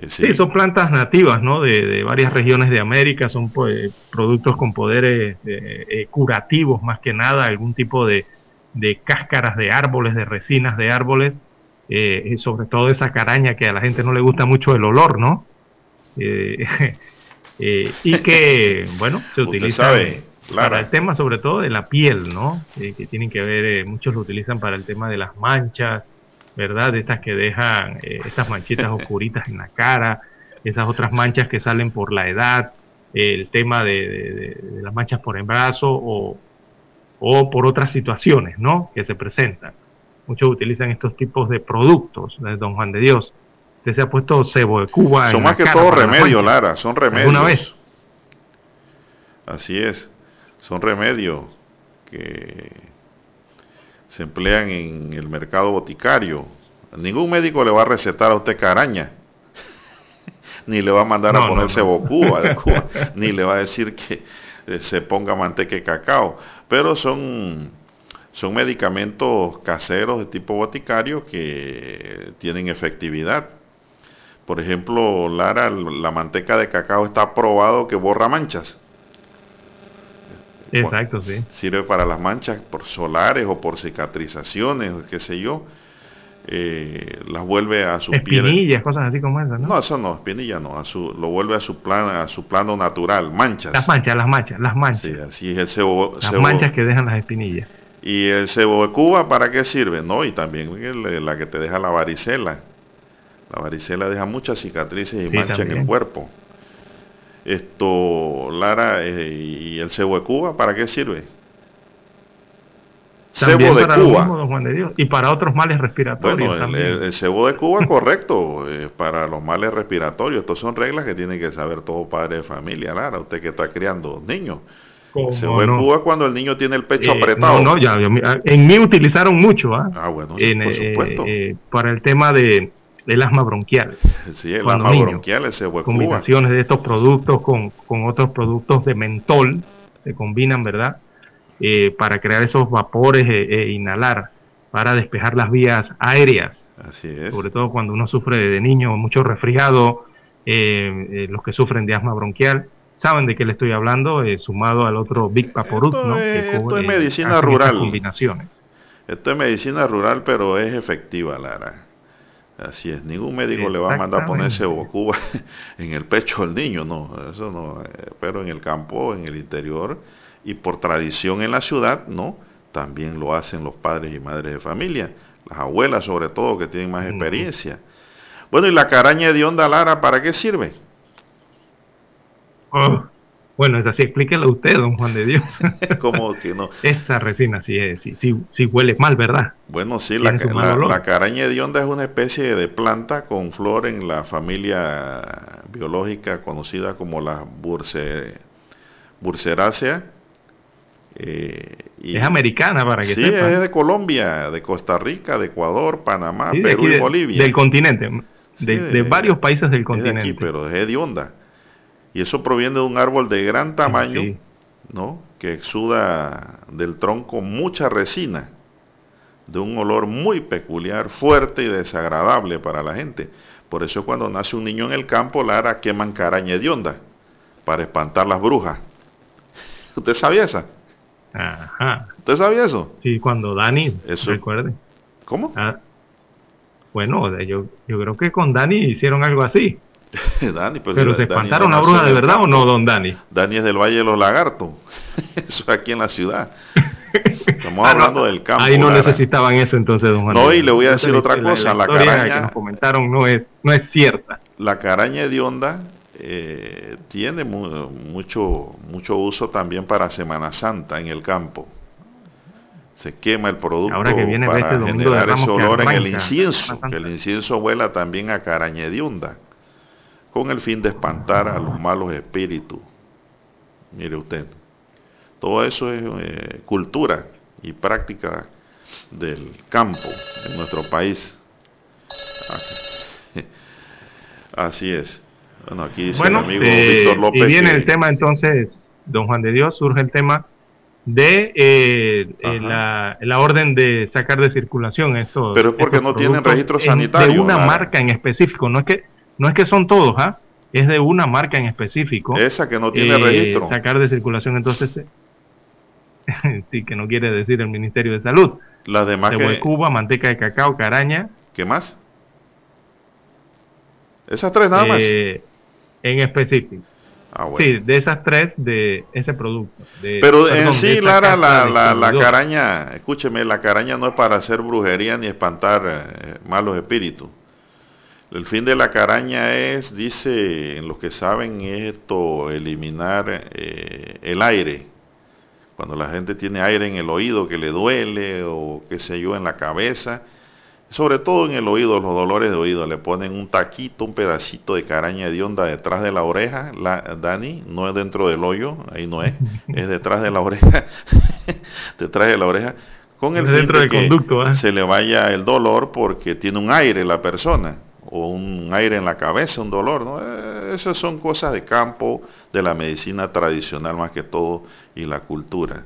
Eh, sí. son plantas nativas, ¿no? De, varias regiones de América, son pues, productos con poderes eh, eh, curativos más que nada, algún tipo de, cáscaras de árboles, de resinas de árboles, y sobre todo esa caraña que a la gente no le gusta mucho el olor, ¿no? y que, bueno, se utiliza para el tema sobre todo de la piel, ¿no? que tienen que ver, muchos lo utilizan para el tema de las manchas, ¿verdad? Estas que dejan eh, estas manchitas oscuritas en la cara, esas otras manchas que salen por la edad, el tema de, las manchas por embarazo o, o, por otras situaciones ¿no? que se presentan. Muchos utilizan estos tipos de productos de Don Juan de Dios. Usted se ha puesto cebo de Cuba. Son más que todo remedios, Lara, son remedios. Una vez. Así es, son remedios que se emplean en el mercado boticario. Ningún médico le va a recetar a usted caraña, ni le va a mandar a ponerse bocuba de Cuba, ni le va a decir que eh, se ponga manteca y cacao, pero son, son medicamentos caseros de tipo boticario que tienen efectividad. Por ejemplo, Lara, la manteca de cacao está probado que borra manchas. Exacto, sí. Sirve para las manchas por solares o por cicatrizaciones, qué sé yo. Eh, las vuelve a su espinillas, cosas así como esas, ¿no? No, eso no, espinilla no, a su, lo vuelve a su plan, a su plano natural, manchas. Las manchas, las manchas, las manchas. Sí, así es el cebo, Las manchas que dejan las espinillas. ¿Y el cebo de Cuba para qué sirve? No, y también la que te deja la varicela. La varicela deja muchas cicatrices y manchas en el cuerpo. Esto, Lara, eh, y el cebo de Cuba, ¿para qué sirve? cebo de Cuba. Y para otros males respiratorios. Bueno, el, cebo de Cuba, correcto, eh, para los males respiratorios. Estas son reglas que tiene que saber todo padre de familia, Lara, usted que está criando niños. El cebo de Cuba cuando el niño tiene el pecho eh, apretado. No, no, ya, en mí utilizaron mucho, ¿ah? ah bueno, por supuesto. para el tema de el asma bronquial. Sí, el asma bronquial, ese Combinaciones de estos productos con, otros productos de mentol se combinan, ¿verdad? Eh, para crear esos vapores e, e, inhalar, para despejar las vías aéreas. Así es. Sobre todo cuando uno sufre de niño mucho resfriado, eh, eh, los que sufren de asma bronquial. Saben de qué le estoy hablando, sumado al otro Big Paporut, ¿no? esto es medicina rural. Combinaciones. Esto es medicina rural, pero es efectiva, Lara. Así es, ningún médico le va a mandar a ponerse Bocuba en el pecho al niño, no, eso no, eh, pero en el campo, en el interior y por tradición en la ciudad, no, también lo hacen los padres y madres de familia, las abuelas sobre todo que tienen más experiencia. Bueno, ¿y la caraña de onda Lara para qué sirve? Oh, bueno, es así, explíquelo usted, don Juan de Dios. ¿Cómo que no? Esa resina sí, es, sí, sí, huele mal, ¿verdad? Bueno, sí, la, la, caraña hedionda es una especie de planta con flor en la familia biológica conocida como la burse, burserácea. Eh, es americana, para que Sí, es de Colombia, de Costa Rica, de Ecuador, Panamá, Perú y Bolivia. Del continente, de, varios países del continente. aquí, pero es hedionda. Y eso proviene de un árbol de gran tamaño, ¿no? Que exuda del tronco mucha resina, de un olor muy peculiar, fuerte y desagradable para la gente. Por eso cuando nace un niño en el campo, Lara queman caraña hedionda para espantar las brujas. ¿Usted sabía esa? Ajá. ¿Usted sabía eso? Sí, cuando Dani, eso. recuerde. ¿Cómo? Ah, bueno, yo, yo creo que con Dani hicieron algo así. Dani, pero, se espantaron la bruja de verdad o no, don Dani? Dani es del Valle de los Lagartos. eso es aquí en la ciudad. Estamos ah, hablando del campo. Ahí no necesitaban eso entonces, don Juan. No, y le voy a decir otra cosa. La, caraña. Que nos comentaron no es, no es cierta. La caraña de onda eh, tiene mucho, mucho uso también para Semana Santa en el campo. Se quema el producto Ahora que viene para este generar ese olor en el incienso. Que el incienso vuela también a caraña de onda con el fin de espantar a los malos espíritus. Mire usted, todo eso es eh, cultura y práctica del campo en nuestro país. Así es. Bueno, aquí dice el amigo eh, Víctor López. Y viene el tema entonces, don Juan de Dios, surge el tema de eh, la, orden de sacar de circulación esto. Pero es porque no tienen registro sanitario. De una marca en específico, no es que no es que son todos, ¿ah? es de una marca en específico. Esa que no tiene eh, registro. Sacar de circulación, entonces, sí, que no quiere decir el Ministerio de Salud. Las demás de Cuba, manteca de cacao, caraña. ¿Qué más? Esas tres nada más. Eh, en específico. Ah, sí, de esas tres, de ese producto. Pero en sí, Lara, la, la, la, caraña, escúcheme, la caraña no es para hacer brujería ni espantar eh, malos espíritus. El fin de la caraña es, dice, en los que saben esto, eliminar eh, el aire. Cuando la gente tiene aire en el oído que le duele o qué sé yo en la cabeza, sobre todo en el oído, los dolores de oído, le ponen un taquito, un pedacito de caraña de onda detrás de la oreja, la, Dani, no es dentro del hoyo, ahí no es, es detrás de la oreja, detrás de la oreja, con el fin de que ¿eh? se le vaya el dolor porque tiene un aire la persona o un aire en la cabeza, un dolor, ¿no? Eh, esas son cosas de campo, de la medicina tradicional más que todo y la cultura.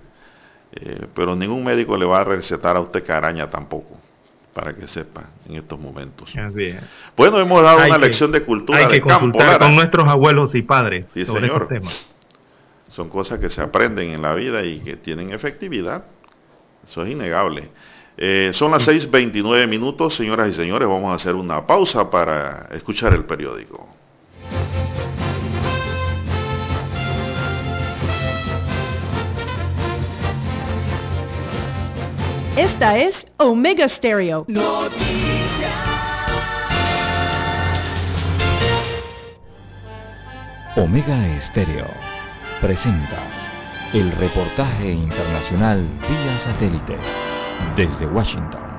Eh, pero ningún médico le va a recetar a usted caraña tampoco, para que sepa en estos momentos. Bueno, hemos dado una lección de cultura hay de que campo. con nuestros abuelos y padres sí, sobre señor. Son cosas que se aprenden en la vida y que tienen efectividad. Eso es innegable. Eh, son las 6.29 minutos, señoras y señores. Vamos a hacer una pausa para escuchar el periódico. Esta es Omega Stereo. Omega Stereo presenta el reportaje internacional vía satélite desde Washington.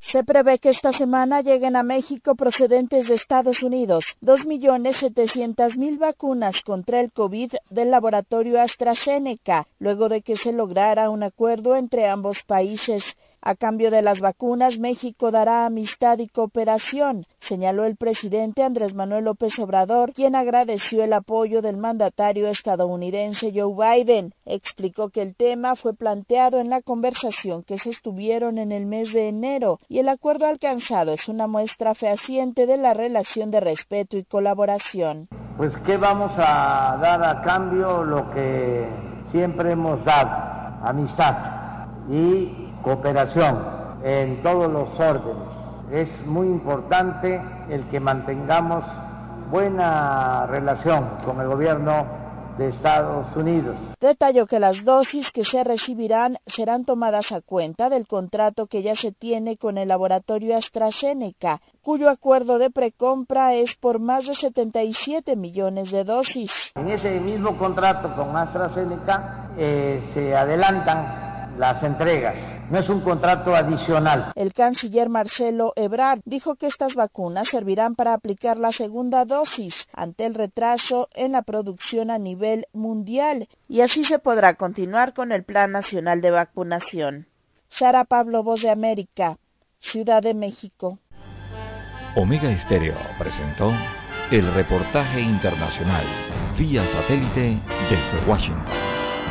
Se prevé que esta semana lleguen a México procedentes de Estados Unidos 2.700.000 vacunas contra el COVID del laboratorio AstraZeneca, luego de que se lograra un acuerdo entre ambos países. A cambio de las vacunas, México dará amistad y cooperación, señaló el presidente Andrés Manuel López Obrador, quien agradeció el apoyo del mandatario estadounidense Joe Biden. Explicó que el tema fue planteado en la conversación que sostuvieron en el mes de enero y el acuerdo alcanzado es una muestra fehaciente de la relación de respeto y colaboración. Pues, ¿qué vamos a dar a cambio? Lo que siempre hemos dado, amistad y cooperación en todos los órdenes. Es muy importante el que mantengamos buena relación con el gobierno de Estados Unidos. Detalló que las dosis que se recibirán serán tomadas a cuenta del contrato que ya se tiene con el laboratorio AstraZeneca, cuyo acuerdo de precompra es por más de 77 millones de dosis. En ese mismo contrato con AstraZeneca eh, se adelantan las entregas. No es un contrato adicional. El canciller Marcelo Ebrard dijo que estas vacunas servirán para aplicar la segunda dosis ante el retraso en la producción a nivel mundial y así se podrá continuar con el Plan Nacional de Vacunación. Sara Pablo, Voz de América, Ciudad de México. Omega Estéreo presentó el reportaje internacional vía satélite desde Washington.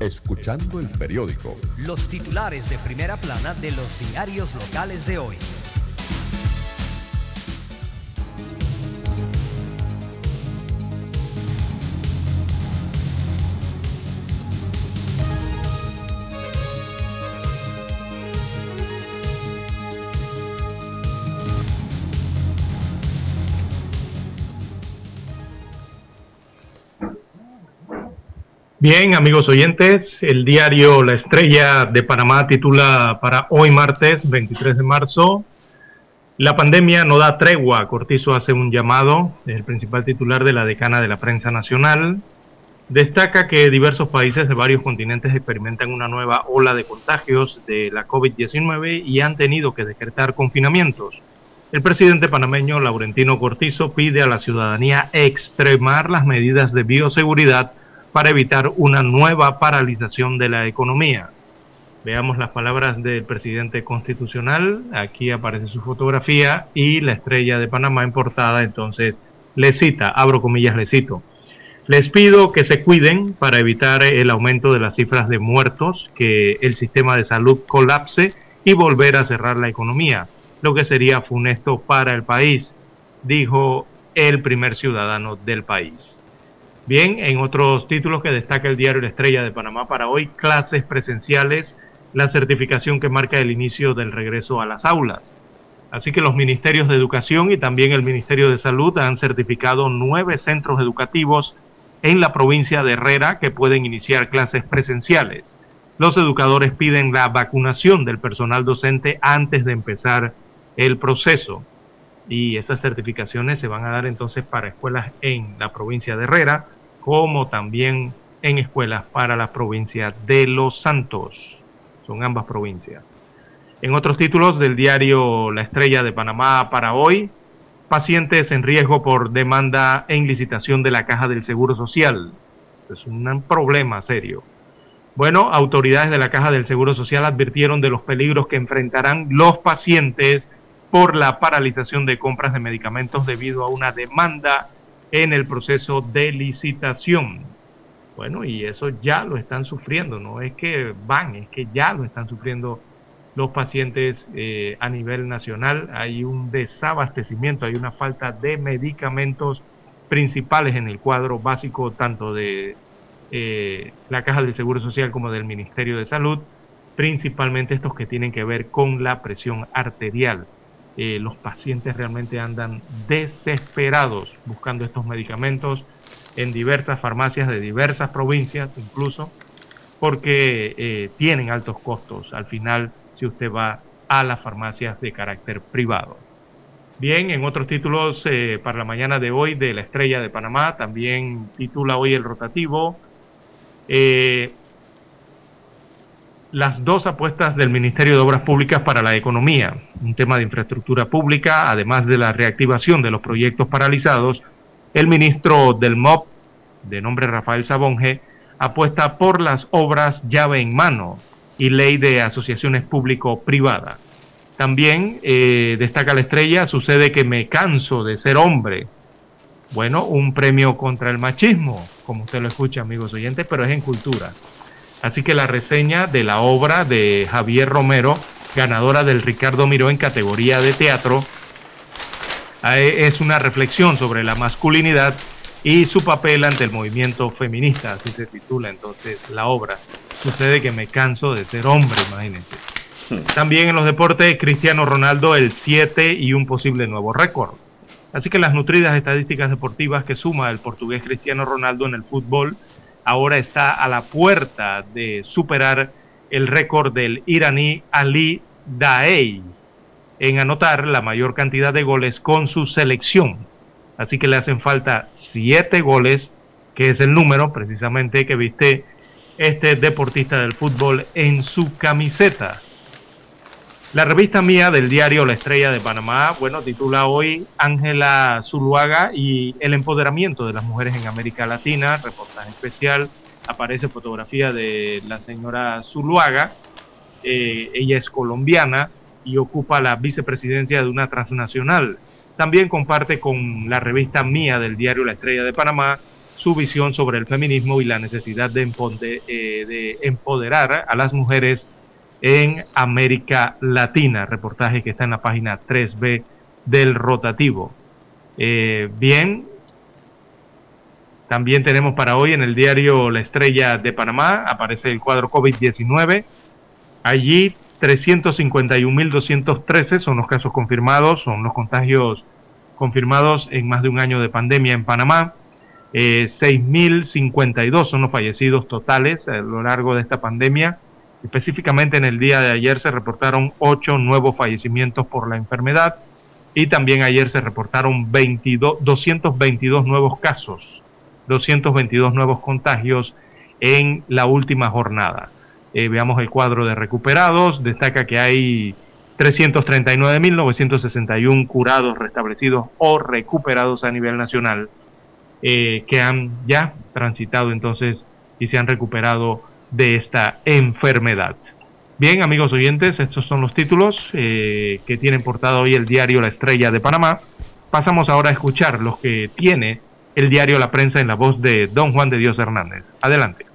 Escuchando el periódico. Los titulares de primera plana de los diarios locales de hoy. Bien, amigos oyentes, el diario La Estrella de Panamá titula para hoy martes 23 de marzo, La pandemia no da tregua. Cortizo hace un llamado, el principal titular de la decana de la prensa nacional. Destaca que diversos países de varios continentes experimentan una nueva ola de contagios de la COVID-19 y han tenido que decretar confinamientos. El presidente panameño Laurentino Cortizo pide a la ciudadanía extremar las medidas de bioseguridad para evitar una nueva paralización de la economía. Veamos las palabras del presidente constitucional. Aquí aparece su fotografía y la estrella de Panamá en portada. Entonces, le cita, abro comillas, le cito. Les pido que se cuiden para evitar el aumento de las cifras de muertos, que el sistema de salud colapse y volver a cerrar la economía, lo que sería funesto para el país, dijo el primer ciudadano del país. Bien, en otros títulos que destaca el diario La Estrella de Panamá para hoy, clases presenciales, la certificación que marca el inicio del regreso a las aulas. Así que los ministerios de Educación y también el Ministerio de Salud han certificado nueve centros educativos en la provincia de Herrera que pueden iniciar clases presenciales. Los educadores piden la vacunación del personal docente antes de empezar el proceso y esas certificaciones se van a dar entonces para escuelas en la provincia de Herrera, como también en escuelas para la provincia de Los Santos. Son ambas provincias. En otros títulos del diario La Estrella de Panamá para hoy, pacientes en riesgo por demanda en licitación de la Caja del Seguro Social. Es un problema serio. Bueno, autoridades de la Caja del Seguro Social advirtieron de los peligros que enfrentarán los pacientes por la paralización de compras de medicamentos debido a una demanda en el proceso de licitación. Bueno, y eso ya lo están sufriendo, no es que van, es que ya lo están sufriendo los pacientes eh, a nivel nacional. Hay un desabastecimiento, hay una falta de medicamentos principales en el cuadro básico tanto de eh, la Caja del Seguro Social como del Ministerio de Salud, principalmente estos que tienen que ver con la presión arterial. Eh, los pacientes realmente andan desesperados buscando estos medicamentos en diversas farmacias de diversas provincias incluso, porque eh, tienen altos costos al final si usted va a las farmacias de carácter privado. Bien, en otros títulos eh, para la mañana de hoy de la Estrella de Panamá, también titula hoy el rotativo. Las dos apuestas del Ministerio de Obras Públicas para la economía, un tema de infraestructura pública, además de la reactivación de los proyectos paralizados, el ministro del MOP, de nombre Rafael Sabonge, apuesta por las obras llave en mano y ley de asociaciones público-privadas. También eh, destaca la estrella, sucede que me canso de ser hombre. Bueno, un premio contra el machismo, como usted lo escucha, amigos oyentes, pero es en cultura. Así que la reseña de la obra de Javier Romero, ganadora del Ricardo Miró en categoría de teatro, eh, es una reflexión sobre la masculinidad y su papel ante el movimiento feminista, así se titula entonces la obra. Sucede que me canso de ser hombre, imagínense. Hmm. También en los deportes, Cristiano Ronaldo el 7 y un posible nuevo récord. Así que las nutridas estadísticas deportivas que suma el portugués Cristiano Ronaldo en el fútbol ahora está a la puerta de superar el récord del iraní Ali Daei en anotar la mayor cantidad de goles con su selección. Así que le hacen falta siete goles, que es el número precisamente que viste este deportista del fútbol en su camiseta. La revista mía del diario La Estrella de Panamá, bueno, titula hoy Ángela Zuluaga y el empoderamiento de las mujeres en América Latina, reportaje especial, aparece fotografía de la señora Zuluaga, eh, ella es colombiana y ocupa la vicepresidencia de una transnacional. También comparte con la revista mía del diario La Estrella de Panamá su visión sobre el feminismo y la necesidad de, eh, de empoderar a las mujeres en América Latina, reportaje que está en la página 3B del rotativo. Eh, bien, también tenemos para hoy en el diario La Estrella de Panamá, aparece el cuadro COVID-19. Allí 351.213 son los casos confirmados, son los contagios confirmados en más de un año de pandemia en Panamá. Eh, 6.052 son los fallecidos totales a lo largo de esta pandemia. Específicamente en el día de ayer se reportaron 8 nuevos fallecimientos por la enfermedad y también ayer se reportaron 22, 222 nuevos casos, 222 nuevos contagios en la última jornada. Eh, veamos el cuadro de recuperados, destaca que hay 339.961 curados, restablecidos o recuperados a nivel nacional eh, que han ya transitado entonces y se han recuperado de esta enfermedad. Bien, amigos oyentes, estos son los títulos eh, que tienen portada hoy el diario La Estrella de Panamá. Pasamos ahora a escuchar los que tiene el diario La Prensa en la voz de don Juan de Dios Hernández. Adelante.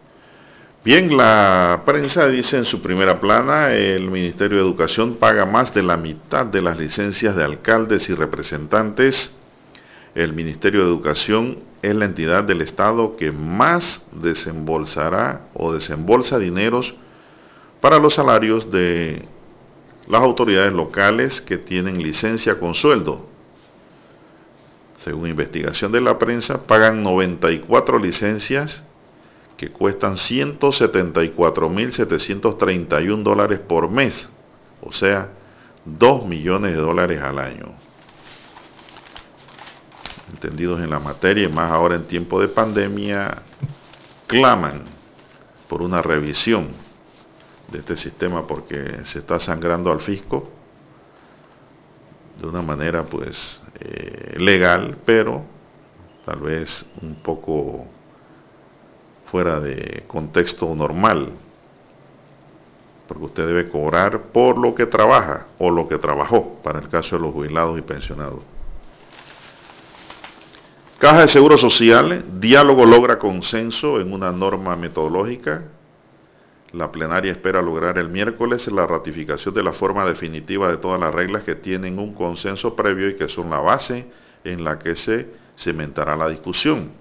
Bien, la prensa dice en su primera plana, el Ministerio de Educación paga más de la mitad de las licencias de alcaldes y representantes. El Ministerio de Educación es la entidad del Estado que más desembolsará o desembolsa dineros para los salarios de las autoridades locales que tienen licencia con sueldo. Según investigación de la prensa, pagan 94 licencias que cuestan 174.731 dólares por mes, o sea, 2 millones de dólares al año. Entendidos en la materia y más ahora en tiempo de pandemia, claman por una revisión de este sistema porque se está sangrando al fisco de una manera pues eh, legal, pero tal vez un poco fuera de contexto normal, porque usted debe cobrar por lo que trabaja o lo que trabajó, para el caso de los jubilados y pensionados. Caja de Seguro Social, diálogo logra consenso en una norma metodológica. La plenaria espera lograr el miércoles la ratificación de la forma definitiva de todas las reglas que tienen un consenso previo y que son la base en la que se cimentará la discusión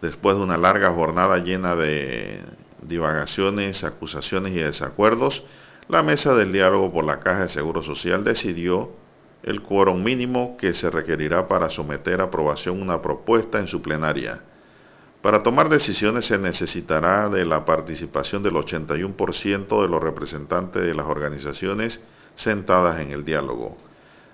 después de una larga jornada llena de divagaciones, acusaciones y desacuerdos, la mesa del diálogo por la Caja de Seguro Social decidió el quórum mínimo que se requerirá para someter a aprobación una propuesta en su plenaria. Para tomar decisiones se necesitará de la participación del 81% de los representantes de las organizaciones sentadas en el diálogo.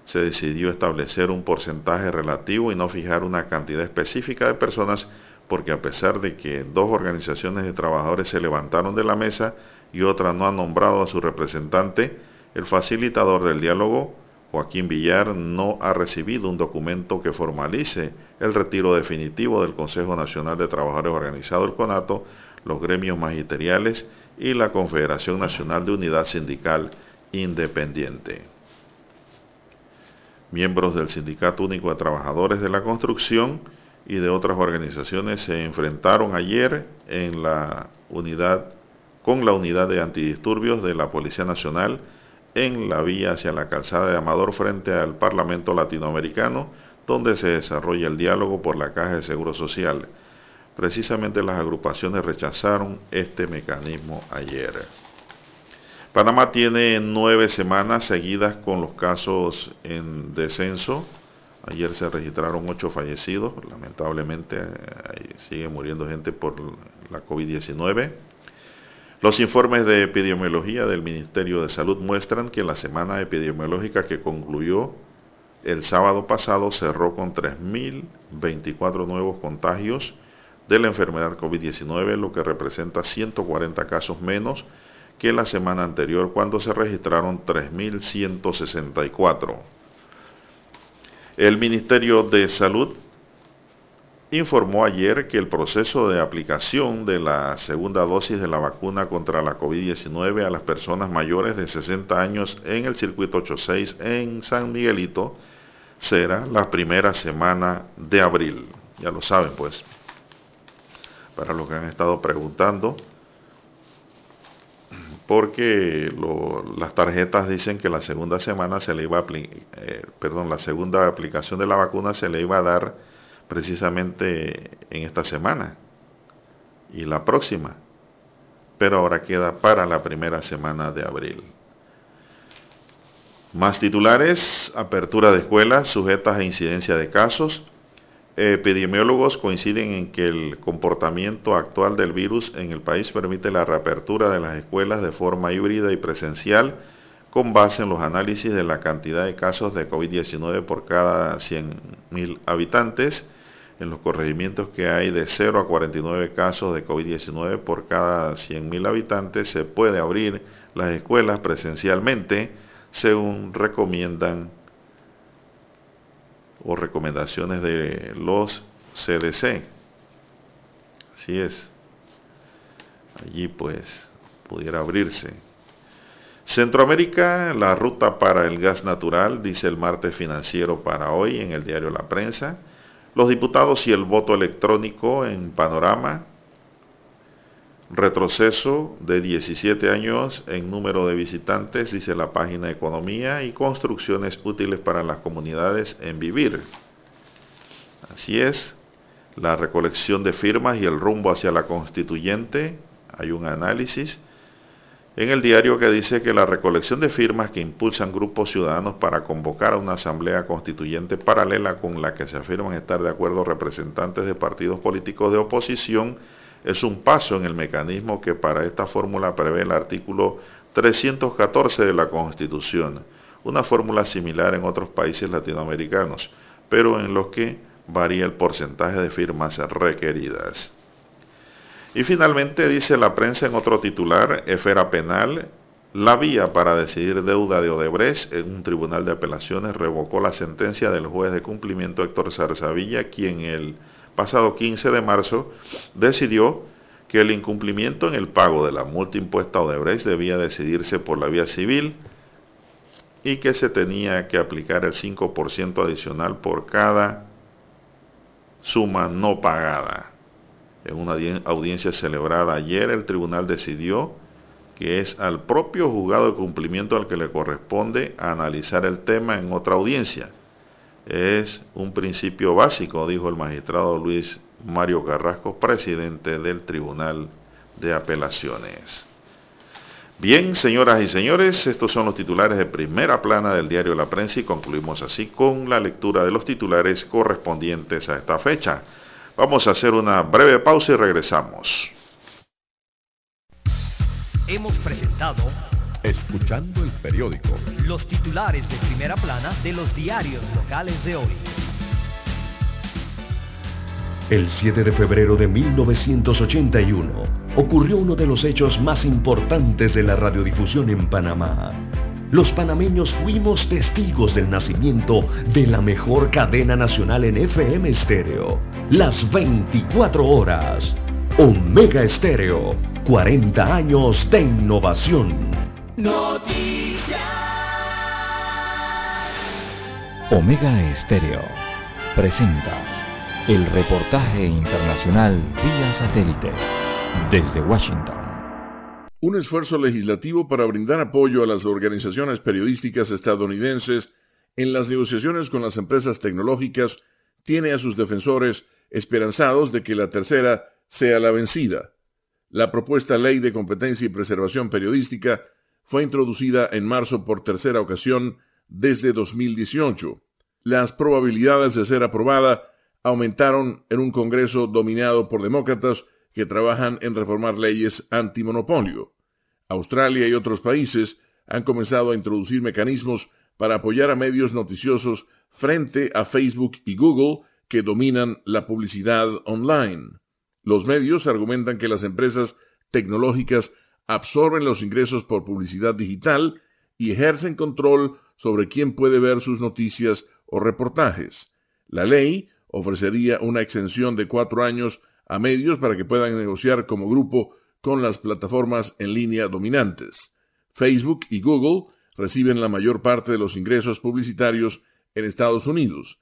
Se decidió establecer un porcentaje relativo y no fijar una cantidad específica de personas porque a pesar de que dos organizaciones de trabajadores se levantaron de la mesa y otra no ha nombrado a su representante, el facilitador del diálogo, Joaquín Villar, no ha recibido un documento que formalice el retiro definitivo del Consejo Nacional de Trabajadores Organizado, el CONATO, los gremios magisteriales y la Confederación Nacional de Unidad Sindical Independiente. Miembros del Sindicato Único de Trabajadores de la Construcción y de otras organizaciones se enfrentaron ayer en la unidad con la unidad de antidisturbios de la Policía Nacional en la vía hacia la calzada de Amador frente al Parlamento Latinoamericano, donde se desarrolla el diálogo por la Caja de Seguro Social. Precisamente las agrupaciones rechazaron este mecanismo ayer. Panamá tiene nueve semanas seguidas con los casos en descenso Ayer se registraron ocho fallecidos, lamentablemente sigue muriendo gente por la COVID-19. Los informes de epidemiología del Ministerio de Salud muestran que la semana epidemiológica que concluyó el sábado pasado cerró con 3.024 nuevos contagios de la enfermedad COVID-19, lo que representa 140 casos menos que la semana anterior cuando se registraron 3.164. El Ministerio de Salud informó ayer que el proceso de aplicación de la segunda dosis de la vacuna contra la COVID-19 a las personas mayores de 60 años en el circuito 86 en San Miguelito será la primera semana de abril. Ya lo saben pues. Para los que han estado preguntando, porque las tarjetas dicen que la segunda semana se le iba a eh, perdón, la segunda aplicación de la vacuna se le iba a dar precisamente en esta semana y la próxima, pero ahora queda para la primera semana de abril. Más titulares, apertura de escuelas sujetas a incidencia de casos, Epidemiólogos coinciden en que el comportamiento actual del virus en el país permite la reapertura de las escuelas de forma híbrida y presencial con base en los análisis de la cantidad de casos de COVID-19 por cada 100.000 habitantes, en los corregimientos que hay de 0 a 49 casos de COVID-19 por cada 100.000 habitantes, se puede abrir las escuelas presencialmente según recomiendan o recomendaciones de los CDC. Así es. Allí pues pudiera abrirse. Centroamérica, la ruta para el gas natural, dice el martes financiero para hoy en el diario La Prensa. Los diputados y el voto electrónico en panorama. Retroceso de 17 años en número de visitantes, dice la página Economía, y construcciones útiles para las comunidades en vivir. Así es, la recolección de firmas y el rumbo hacia la constituyente, hay un análisis en el diario que dice que la recolección de firmas que impulsan grupos ciudadanos para convocar a una asamblea constituyente paralela con la que se afirman estar de acuerdo representantes de partidos políticos de oposición es un paso en el mecanismo que para esta fórmula prevé el artículo 314 de la Constitución, una fórmula similar en otros países latinoamericanos, pero en los que varía el porcentaje de firmas requeridas. Y finalmente dice la prensa en otro titular, esfera penal, la vía para decidir deuda de Odebrecht en un tribunal de apelaciones revocó la sentencia del juez de cumplimiento Héctor Zarzavilla, quien el pasado 15 de marzo decidió que el incumplimiento en el pago de la multa impuesta a Odebrecht debía decidirse por la vía civil y que se tenía que aplicar el 5% adicional por cada suma no pagada. En una audiencia celebrada ayer, el tribunal decidió que es al propio juzgado de cumplimiento al que le corresponde analizar el tema en otra audiencia. Es un principio básico, dijo el magistrado Luis Mario Carrasco, presidente del Tribunal de Apelaciones. Bien, señoras y señores, estos son los titulares de primera plana del diario La Prensa y concluimos así con la lectura de los titulares correspondientes a esta fecha. Vamos a hacer una breve pausa y regresamos. Hemos presentado Escuchando el periódico. Los titulares de primera plana de los diarios locales de hoy. El 7 de febrero de 1981 ocurrió uno de los hechos más importantes de la radiodifusión en Panamá los panameños fuimos testigos del nacimiento de la mejor cadena nacional en FM estéreo. Las 24 horas. Omega Estéreo. 40 años de innovación. Noticias. Omega Estéreo presenta el reportaje internacional vía satélite desde Washington un esfuerzo legislativo para brindar apoyo a las organizaciones periodísticas estadounidenses en las negociaciones con las empresas tecnológicas tiene a sus defensores esperanzados de que la tercera sea la vencida. La propuesta Ley de Competencia y Preservación Periodística fue introducida en marzo por tercera ocasión desde 2018. Las probabilidades de ser aprobada aumentaron en un Congreso dominado por demócratas que trabajan en reformar leyes antimonopolio. Australia y otros países han comenzado a introducir mecanismos para apoyar a medios noticiosos frente a Facebook y Google que dominan la publicidad online. Los medios argumentan que las empresas tecnológicas absorben los ingresos por publicidad digital y ejercen control sobre quién puede ver sus noticias o reportajes. La ley ofrecería una exención de cuatro años a medios para que puedan negociar como grupo con las plataformas en línea dominantes. Facebook y Google reciben la mayor parte de los ingresos publicitarios en Estados Unidos.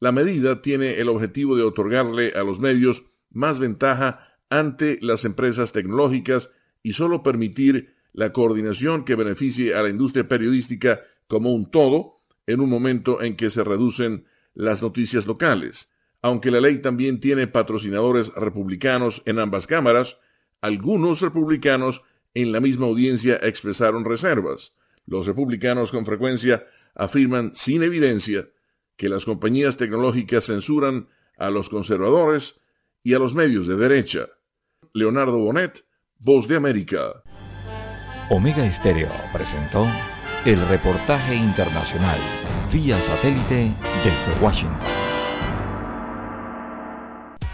La medida tiene el objetivo de otorgarle a los medios más ventaja ante las empresas tecnológicas y solo permitir la coordinación que beneficie a la industria periodística como un todo en un momento en que se reducen las noticias locales. Aunque la ley también tiene patrocinadores republicanos en ambas cámaras, algunos republicanos en la misma audiencia expresaron reservas. Los republicanos con frecuencia afirman sin evidencia que las compañías tecnológicas censuran a los conservadores y a los medios de derecha. Leonardo Bonet, Voz de América. Omega Estéreo presentó el reportaje internacional vía satélite desde Washington.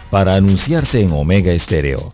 Para anunciarse en Omega Estéreo,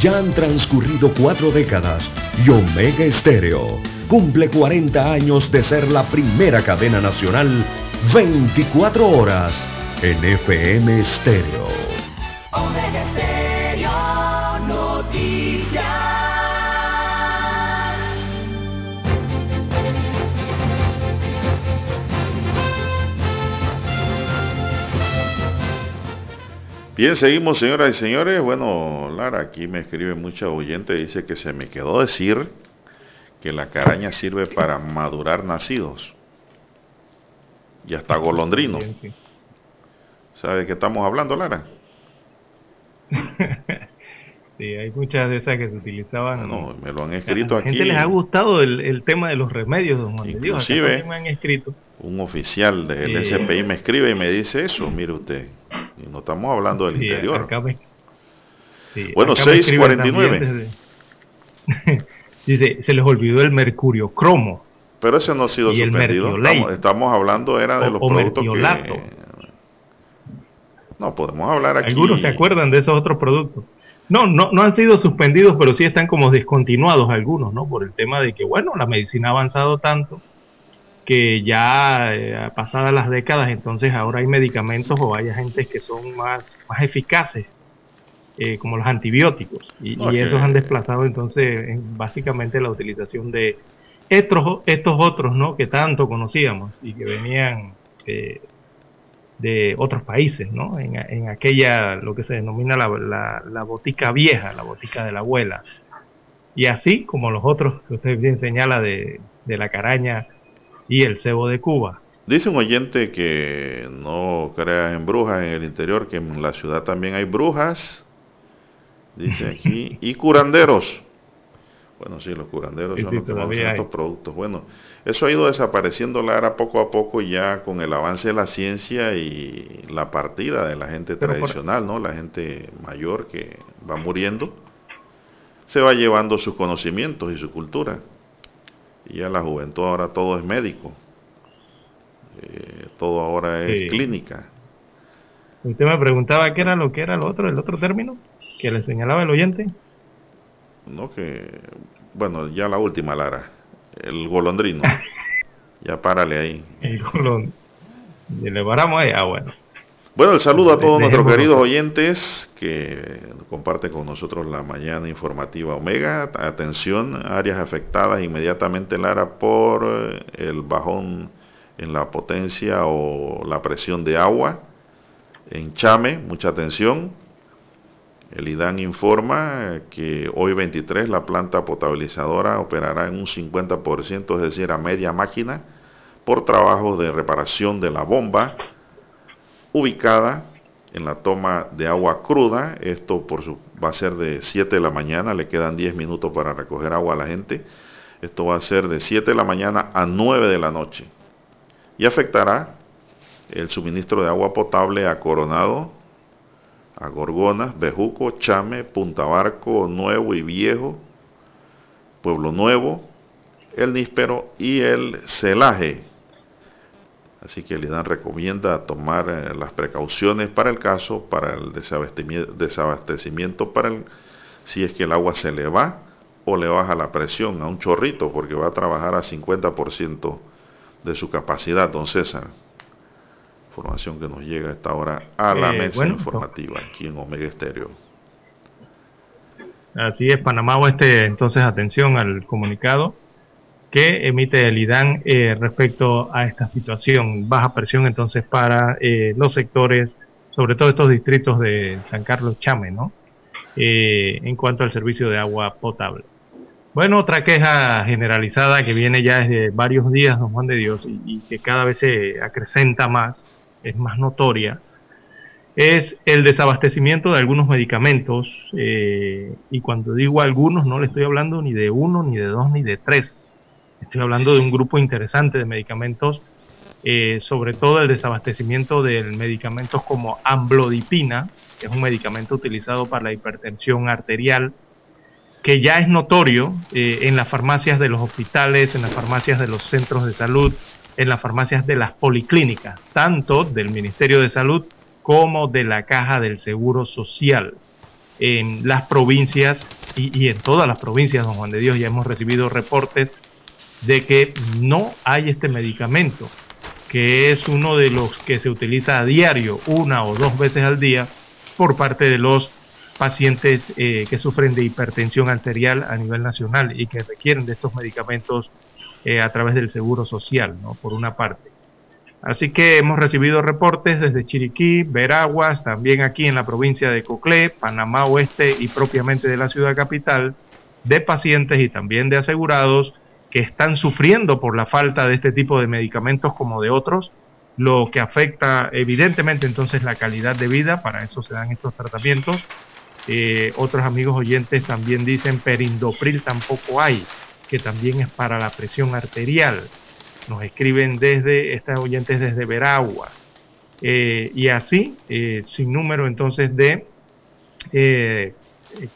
Ya han transcurrido cuatro décadas y Omega Estéreo cumple 40 años de ser la primera cadena nacional 24 horas en FM Estéreo. Omega Estéreo Bien, seguimos señoras y señores. Bueno, Lara, aquí me escribe mucha oyente, dice que se me quedó decir que la caraña sirve para madurar nacidos. Y hasta golondrino. ¿Sabe de qué estamos hablando, Lara? sí, hay muchas de esas que se utilizaban. No, me lo han escrito a la aquí. gente les ha gustado el, el tema de los remedios, don Juan de Dios. Inclusive, también me han escrito. Un oficial del. SPI me escribe y me dice eso, mire usted. Y no estamos hablando del Sí, interior. acá me- sí, Bueno, acá me escriben 6:49. también desde- Dice, se les olvidó el mercurio cromo. Pero ese no ha sido suspendido. Estamos, estamos hablando era de O- los o productos que... No, podemos hablar aquí. Algunos se acuerdan de esos otros productos. No, no, no han sido suspendidos, pero sí están como descontinuados algunos, ¿no? Por el tema de que, bueno, la medicina ha avanzado tanto que ya eh, pasadas las décadas, entonces ahora hay medicamentos o hay agentes que son más, más eficaces, eh, como los antibióticos, y, esos han desplazado entonces en- básicamente la utilización de estos, estos otros, ¿no? Que tanto conocíamos y que venían eh, de otros países, ¿no? En, en aquella, lo que se denomina la, la, la botica vieja, la botica de la abuela. Y así como los otros que usted bien señala de, de la caraña y el cebo de Cuba. Dice un oyente que no crea en brujas en el interior, que en la ciudad también hay brujas. Dice aquí. y curanderos. Bueno, sí, los curanderos Sí, son sí, los que producen estos productos. Bueno, eso ha ido desapareciendo, Lara, poco a poco ya con el avance de la ciencia y la partida de la gente Pero tradicional, ¿no? La gente mayor que va muriendo, se va llevando sus conocimientos y su cultura. Y ya la juventud ahora todo es médico. Eh, todo ahora es Sí. clínica. Usted me preguntaba qué era lo que era lo otro, el otro término que le señalaba el oyente. ¿no? Que, bueno, ya la última, Lara, el golondrino. ya párale ahí. El colon. Y le paramos ahí, ah, bueno. Bueno, el saludo a todos nuestros queridos oyentes que comparten con nosotros la mañana informativa Omega. Atención, áreas afectadas inmediatamente, Lara, por eh, el bajón en la potencia o la presión de agua. En Chame, mucha atención. El IDAN informa que hoy 23 la planta potabilizadora operará en un 50%, es decir, a media máquina, por trabajos de reparación de la bomba ubicada en la toma de agua cruda. Esto por su, va a ser de 7 de la mañana, le quedan 10 minutos para recoger agua a la gente. Esto va a ser de 7 de la mañana a 9 de la noche. Y afectará el suministro de agua potable a Coronado, a Gorgonas, Bejuco, Chame, Punta Barco, Nuevo y Viejo, Pueblo Nuevo, El Níspero y el Celaje. Así que el IDAN recomienda tomar eh, las precauciones para el caso, para el desabastecimiento, desabastecimiento para el, si es que el agua se le va o le baja la presión a un chorrito, porque va a trabajar a 50% de su capacidad, don César. Información que nos llega a esta hora a la Eh, mesa bueno, informativa aquí en Omega Estéreo. Así es, Panamá Oeste, entonces atención al comunicado que emite el IDAN eh, respecto a esta situación. Baja presión entonces para eh, los sectores, sobre todo estos distritos de San Carlos Chame, ¿no? Eh, en cuanto al servicio de agua potable. Bueno, otra queja generalizada que viene ya desde varios días, don Juan de Dios, y, que cada vez se acrecenta más, es más notoria, es el desabastecimiento de algunos medicamentos. eh, y cuando digo algunos, no le estoy hablando ni de uno, ni de dos, ni de tres. Estoy hablando de un grupo interesante de medicamentos eh, sobre todo el desabastecimiento de medicamentos como amblodipina, que es un medicamento utilizado para la hipertensión arterial, que ya es notorio eh, en las farmacias de los hospitales, en las farmacias de los centros de salud, en las farmacias de las policlínicas, tanto del Ministerio de Salud como de la Caja del Seguro Social. En las provincias y, en todas las provincias, don Juan de Dios, ya hemos recibido reportes de que no hay este medicamento, que es uno de los que se utiliza a diario, una o dos veces al día, por parte de los pacientes eh, que sufren de hipertensión arterial a nivel nacional y que requieren de estos medicamentos eh, a través del seguro social, ¿no? por una parte. Así que hemos recibido reportes desde Chiriquí, Veraguas, también aquí en la provincia de Coclé, Panamá Oeste y propiamente de la ciudad capital, de pacientes y también de asegurados que están sufriendo por la falta de este tipo de medicamentos como de otros, lo que afecta evidentemente entonces la calidad de vida, para eso se dan estos tratamientos. Eh, otros amigos oyentes también dicen perindopril tampoco hay, que también es para la presión arterial. Nos escriben desde, estas oyentes desde Veragua. Eh, y así, eh, sin número entonces de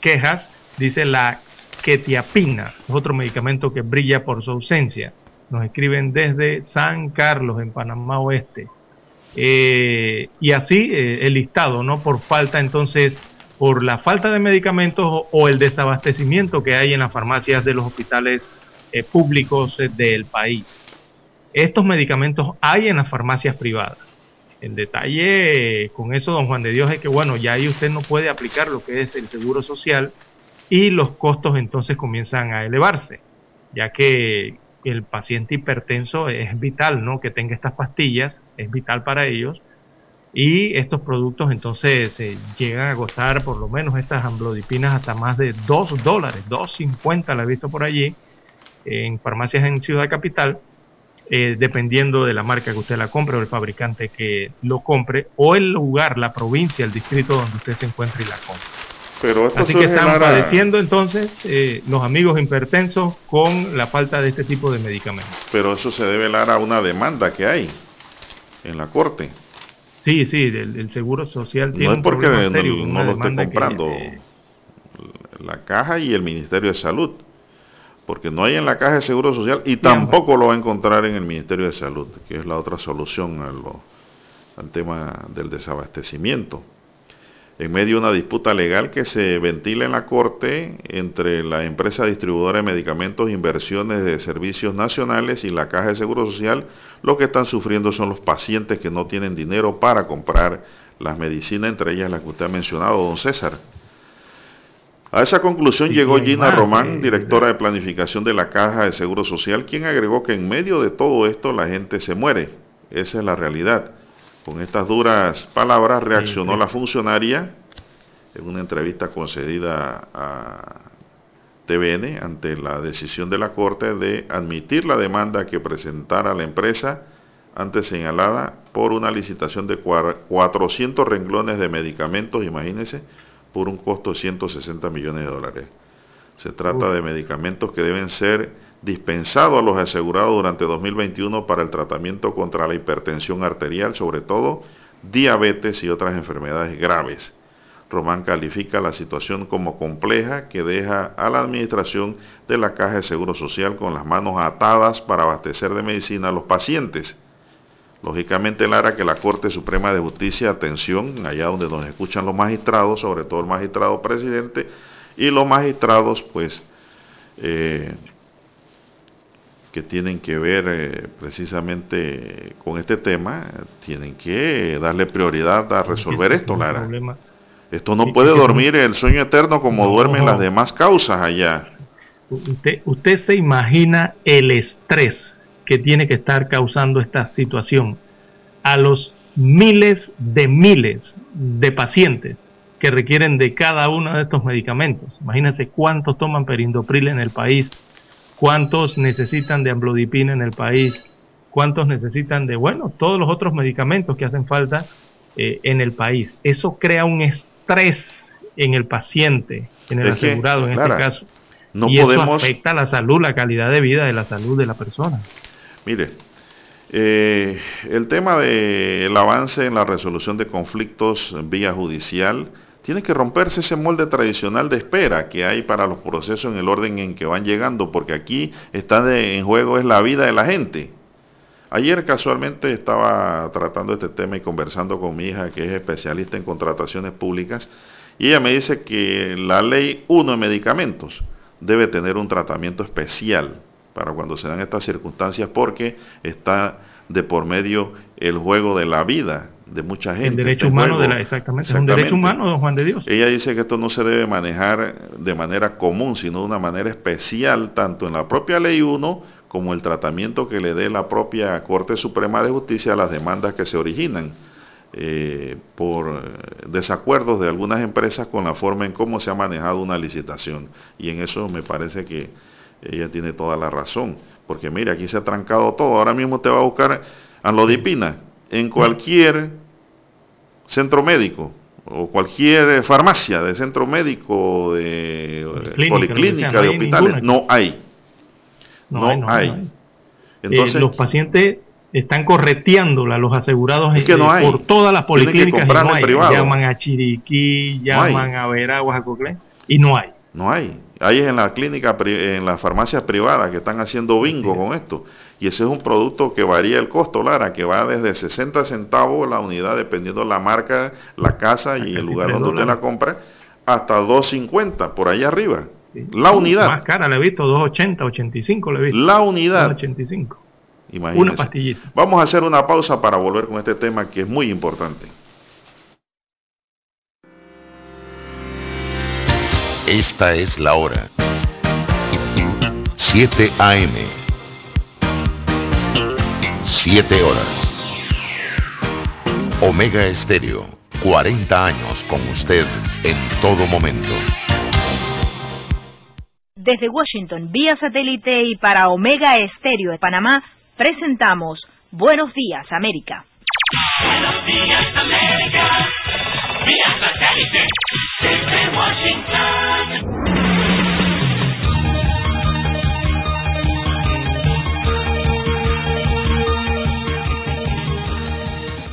quejas, dice la quetiapina, es otro medicamento que brilla por su ausencia. Nos escriben desde San Carlos, en Panamá Oeste. y así el listado, ¿no? Por falta entonces, por la falta de medicamentos o, o, el desabastecimiento que hay en las farmacias de los hospitales públicos del país. Estos medicamentos hay en las farmacias privadas. El detalle con eso, don Juan de Dios, es que, bueno, ya ahí usted no puede aplicar lo que es el seguro social y los costos entonces comienzan a elevarse, ya que el paciente hipertenso es vital, ¿no? Que tenga estas pastillas, es vital para ellos. Y estos productos entonces llegan a costar por lo menos estas amblodipinas hasta más de 2 dólares, 2.50 la he visto por allí, en farmacias en Ciudad Capital eh, dependiendo de la marca que usted la compre o el fabricante que lo compre, o el lugar, la provincia, el distrito donde usted se encuentre y la compre. Pero Así que están padeciendo entonces eh, los amigos hipertensos con la falta de este tipo de medicamentos. Pero eso se debe dar a una demanda que hay en la corte. Sí, sí, el, Seguro Social tiene no es porque no, lo esté comprando la caja y el Ministerio de Salud porque no hay en la Caja de Seguro Social y tampoco lo va a encontrar en el Ministerio de Salud, que es la otra solución al, tema del desabastecimiento. En medio de una disputa legal que se ventila en la Corte entre la empresa distribuidora de medicamentos e inversiones de servicios nacionales y la Caja de Seguro Social, lo que están sufriendo son los pacientes que no tienen dinero para comprar las medicinas, entre ellas las que usted ha mencionado, don César. A esa conclusión llegó Gina Román, directora de planificación de la Caja de Seguro Social, quien agregó que en medio de todo esto la gente se muere. Esa es la realidad. Con estas duras palabras reaccionó la funcionaria en una entrevista concedida a TVN ante la decisión de la Corte de admitir la demanda que presentara la empresa antes señalada por una licitación de 400 renglones de medicamentos, imagínense, por un costo de 160 millones de dólares. Se trata de medicamentos que deben ser dispensados a los asegurados durante 2021 para el tratamiento contra la hipertensión arterial, sobre todo diabetes y otras enfermedades graves. Román califica la situación como compleja que deja a la administración de la Caja de Seguro Social con las manos atadas para abastecer de medicina a los pacientes Lógicamente, Lara, que la Corte Suprema de Justicia, atención, allá donde nos escuchan los magistrados, sobre todo el magistrado presidente, y los magistrados, pues, eh, que tienen que ver eh, precisamente con este tema, tienen que darle prioridad a resolver esto, Lara. Esto no puede dormir el sueño eterno como duermen las demás causas allá. Usted, usted se imagina el estrés que tiene que estar causando esta situación a los miles de miles de pacientes que requieren de cada uno de estos medicamentos. Imagínense cuántos toman perindopril en el país, cuántos necesitan de amblodipina en el país, cuántos necesitan de, bueno, todos los otros medicamentos que hacen falta eh, en el país. Eso crea un estrés en el paciente, en el asegurado en este caso. No y eso afecta la salud, la calidad de vida de la salud de la persona. Mire, Eh, el tema del avance en la resolución de conflictos vía judicial, tiene que romperse ese molde tradicional de espera que hay para los procesos en el orden en que van llegando, porque aquí está en juego es la vida de la gente. Ayer casualmente estaba tratando este tema y conversando con mi hija, que es especialista en contrataciones públicas, y ella me dice que la ley 1 de medicamentos debe tener un tratamiento especial para cuando se dan estas circunstancias, porque está de por medio el juego de la vida de mucha gente. El derecho humano, de la, exactamente, un derecho humano, don Juan de Dios. Ella dice que esto no se debe manejar de manera común, sino de una manera especial, tanto en la propia ley 1 como el tratamiento que le dé la propia Corte Suprema de Justicia a las demandas que se originan eh, por desacuerdos de algunas empresas con la forma en cómo se ha manejado una licitación. Y en eso me parece que ella tiene toda la razón. Porque mire, aquí se ha trancado todo. Ahora mismo te va a buscar anlodipina en cualquier centro médico o cualquier farmacia de centro médico, de policlínica, de hospitales. No hay. No, hay. Entonces, eh, los pacientes están correteándola, los asegurados eh, por todas las policlínicas y no hay. Llaman a Chiriquí, llaman a Veraguas, a Coclé, y no hay. No hay. Hay en la clínica, en las farmacias privadas que están haciendo bingo con esto. Y ese es un producto que varía el costo, Lara, que va desde 60 centavos la unidad, dependiendo la marca, la casa y el lugar donde usted la compra, hasta 2.50 por ahí arriba. La unidad. Más cara le he visto, 2.80, 85 le he visto. La unidad. 2.85. Imagínese. Una pastillita. Vamos a hacer una pausa para volver con este tema que es muy importante. Esta es la hora. 7 AM. 7 horas. Omega Estéreo. 40 años con usted en todo momento. Desde Washington, vía satélite y para Omega Estéreo de Panamá, presentamos Buenos Días, América. Buenos días, América. Vía satélite desde Washington.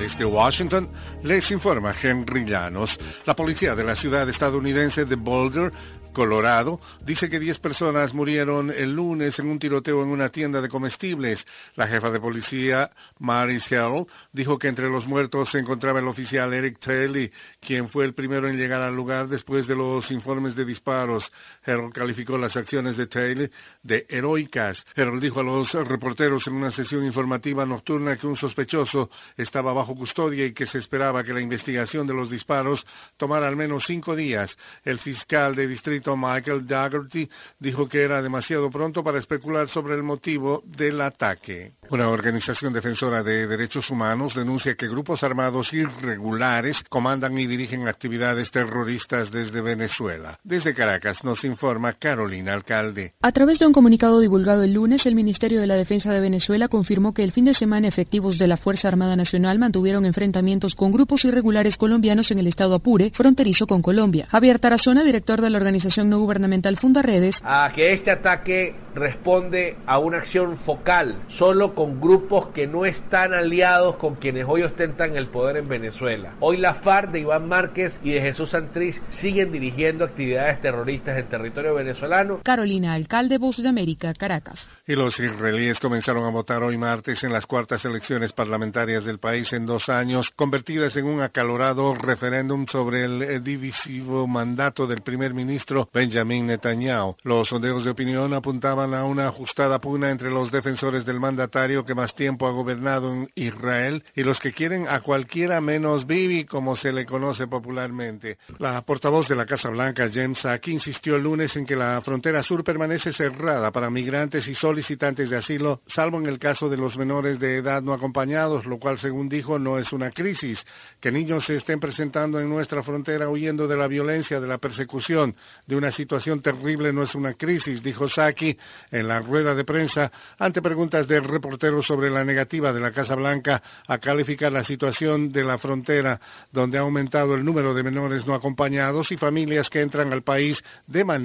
Desde Washington les informa Henry Llanos. La policía de la ciudad estadounidense de Boulder Colorado, dice que 10 personas murieron el lunes en un tiroteo en una tienda de comestibles. La jefa de policía, Maris Hell, dijo que entre los muertos se encontraba el oficial Eric Taylor, quien fue el primero en llegar al lugar después de los informes de disparos. Harold calificó las acciones de Taylor de heroicas. Harold dijo a los reporteros en una sesión informativa nocturna que un sospechoso estaba bajo custodia y que se esperaba que la investigación de los disparos tomara al menos cinco días. El fiscal de distrito Michael Daugherty dijo que era demasiado pronto para especular sobre el motivo del ataque. Una organización defensora de derechos humanos denuncia que grupos armados irregulares comandan y dirigen actividades terroristas desde Venezuela. Desde Caracas nos informa Carolina Alcalde. A través de un comunicado divulgado el lunes, el Ministerio de la Defensa de Venezuela confirmó que el fin de semana efectivos de la Fuerza Armada Nacional mantuvieron enfrentamientos con grupos irregulares colombianos en el estado Apure, fronterizo con Colombia. Javier Tarazona, director de la organización no gubernamental Fundaredes, a que este ataque responde a una acción focal, solo con grupos que no están aliados con quienes hoy ostentan el poder en Venezuela. Hoy la FARC de Iván Márquez y de Jesús Santriz siguen dirigiendo actividades terroristas en territorio venezolano. Carolina, alcalde Voz de América, Caracas. Y los israelíes comenzaron a votar hoy martes en las cuartas elecciones parlamentarias del país en dos años, convertidas en un acalorado referéndum sobre el divisivo mandato del primer ministro Benjamin Netanyahu. Los sondeos de opinión apuntaban a una ajustada pugna entre los defensores del mandatario que más tiempo ha gobernado en Israel y los que quieren a cualquiera menos Bibi, como se le conoce popularmente. La portavoz de la Casa Blanca, James Saki, insistió el lunes en que la frontera sur permanece cerrada para migrantes y solicitantes de asilo, salvo en el caso de los menores de edad no acompañados, lo cual, según dijo, no es una crisis. Que niños se estén presentando en nuestra frontera huyendo de la violencia, de la persecución, de una situación terrible no es una crisis, dijo Saki en la rueda de prensa ante preguntas del reportero sobre la negativa de la Casa Blanca a calificar la situación de la frontera, donde ha aumentado el número de menores no acompañados y familias que entran al país de manera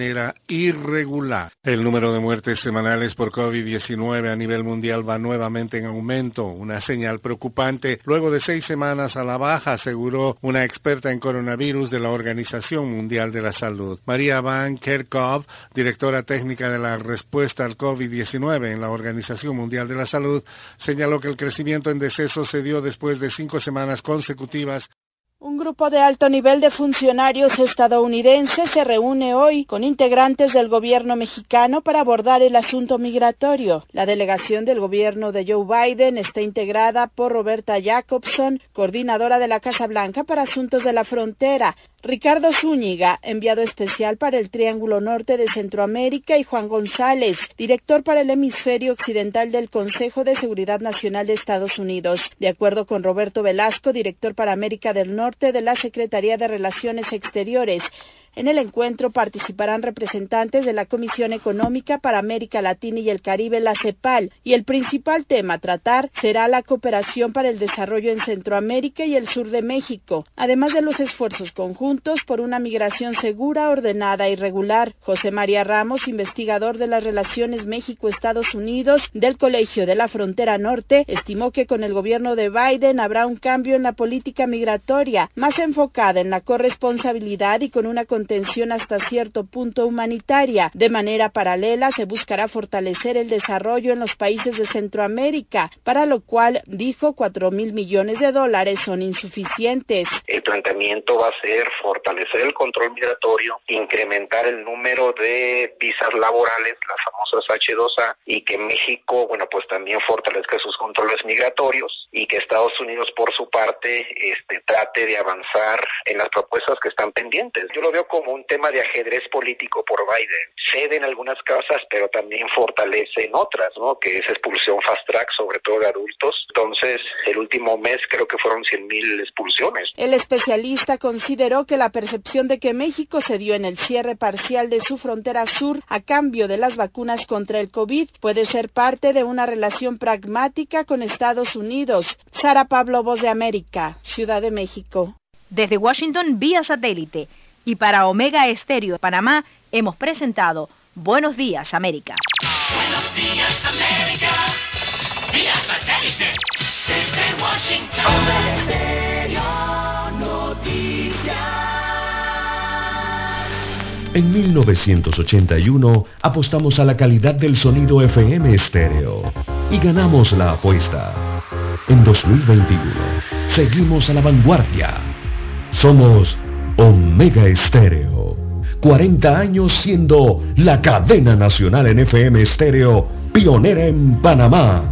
irregular. El número de muertes semanales por COVID-19 a nivel mundial va nuevamente en aumento, una señal preocupante luego de seis semanas a la baja, aseguró una experta en coronavirus de la Organización Mundial de la Salud. María Van Kerkhove, directora técnica de la respuesta al COVID-19 en la Organización Mundial de la Salud, señaló que el crecimiento en decesos se dio después de cinco semanas consecutivas un grupo de alto nivel de funcionarios estadounidenses se reúne hoy con integrantes del gobierno mexicano para abordar el asunto migratorio. La delegación del gobierno de Joe Biden está integrada por Roberta Jacobson, coordinadora de la Casa Blanca para Asuntos de la Frontera, Ricardo Zúñiga, enviado especial para el Triángulo Norte de Centroamérica, y Juan González, director para el hemisferio occidental del Consejo de Seguridad Nacional de Estados Unidos. De acuerdo con Roberto Velasco, director para América del Norte de la Secretaría de Relaciones Exteriores, en el encuentro participarán representantes de la Comisión Económica para América Latina y el Caribe, la CEPAL, y el principal tema a tratar será la cooperación para el desarrollo en Centroamérica y el sur de México, además de los esfuerzos conjuntos por una migración segura, ordenada y regular. José María Ramos, investigador de las relaciones México-Estados Unidos del Colegio de la Frontera Norte, estimó que con el gobierno de Biden habrá un cambio en la política migratoria, más enfocada en la corresponsabilidad y con una contención hasta cierto punto humanitaria. De manera paralela, se buscará fortalecer el desarrollo en los países de Centroamérica, para lo cual, dijo, cuatro mil millones de dólares son insuficientes. El planteamiento va a ser fortalecer el control migratorio, incrementar el número de visas laborales, las famosas H2A, y que México, bueno, pues también fortalezca sus controles migratorios y que Estados Unidos, por su parte, este, trate de avanzar en las propuestas que están pendientes. Yo lo veo como un tema de ajedrez político por Biden. Cede en algunas casas, pero también fortalece en otras, ¿no? Que es expulsión fast track, sobre todo de adultos. Entonces, el último mes creo que fueron 100.000 expulsiones. El especialista consideró que la percepción de que México se dio en el cierre parcial de su frontera sur a cambio de las vacunas contra el COVID puede ser parte de una relación pragmática con Estados Unidos. Sara Pablo, Voz de América, Ciudad de México. Desde Washington, vía satélite y para Omega Estéreo de Panamá hemos presentado Buenos Días América. Buenos Días América, vía satélite desde Washington. Omega Estéreo Noticias. En 1981 apostamos a la calidad del sonido FM estéreo y ganamos la apuesta. En 2021 seguimos a la vanguardia. Somos Omega Estéreo. 40 años siendo la cadena nacional en FM Estéreo, pionera en Panamá.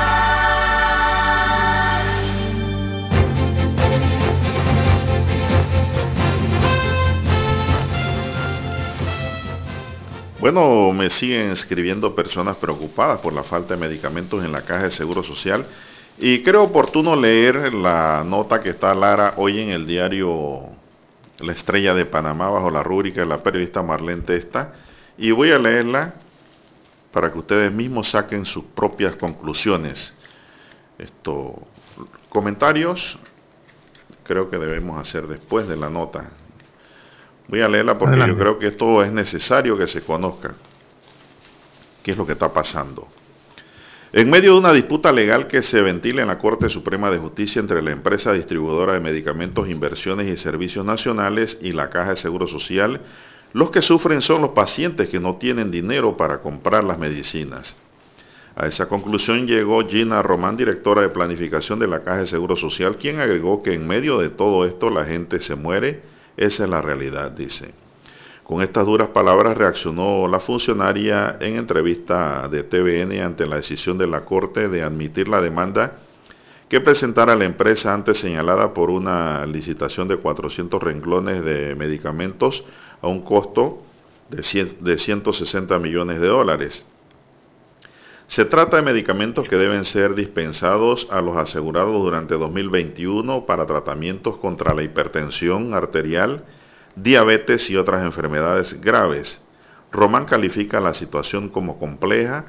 Bueno, me siguen escribiendo personas preocupadas por la falta de medicamentos en la caja de Seguro Social y creo oportuno leer la nota que está Lara hoy en el diario La Estrella de Panamá bajo la rúbrica de la periodista Marlene Testa y voy a leerla para que ustedes mismos saquen sus propias conclusiones. Esto, comentarios creo que debemos hacer después de la nota. Voy a leerla porque yo creo que esto es necesario que se conozca. ¿Qué es lo que está pasando? En medio de una disputa legal que se ventila en la Corte Suprema de Justicia entre la empresa distribuidora de medicamentos, inversiones y servicios nacionales y la Caja de Seguro Social, los que sufren son los pacientes que no tienen dinero para comprar las medicinas. A esa conclusión llegó Gina Román, directora de planificación de la Caja de Seguro Social, quien agregó que en medio de todo esto la gente se muere. Esa es la realidad, dice. Con estas duras palabras reaccionó la funcionaria en entrevista de TVN ante la decisión de la Corte de admitir la demanda que presentara la empresa antes señalada por una licitación de 400 renglones de medicamentos a un costo de 160 millones de dólares. Se trata de medicamentos que deben ser dispensados a los asegurados durante 2021 para tratamientos contra la hipertensión arterial, diabetes y otras enfermedades graves. Román califica la situación como compleja,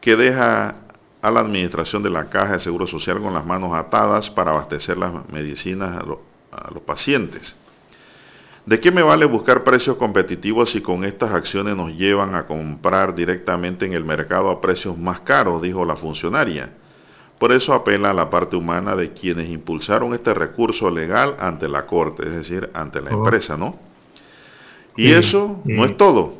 que deja a la administración de la Caja de Seguro Social con las manos atadas para abastecer las medicinas a, los pacientes. ¿De qué me vale buscar precios competitivos si con estas acciones nos llevan a comprar directamente en el mercado a precios más caros? dijo la funcionaria. Por eso apela a la parte humana de quienes impulsaron este recurso legal ante la Corte, es decir, ante la oh. empresa, ¿no? Y eso no es todo.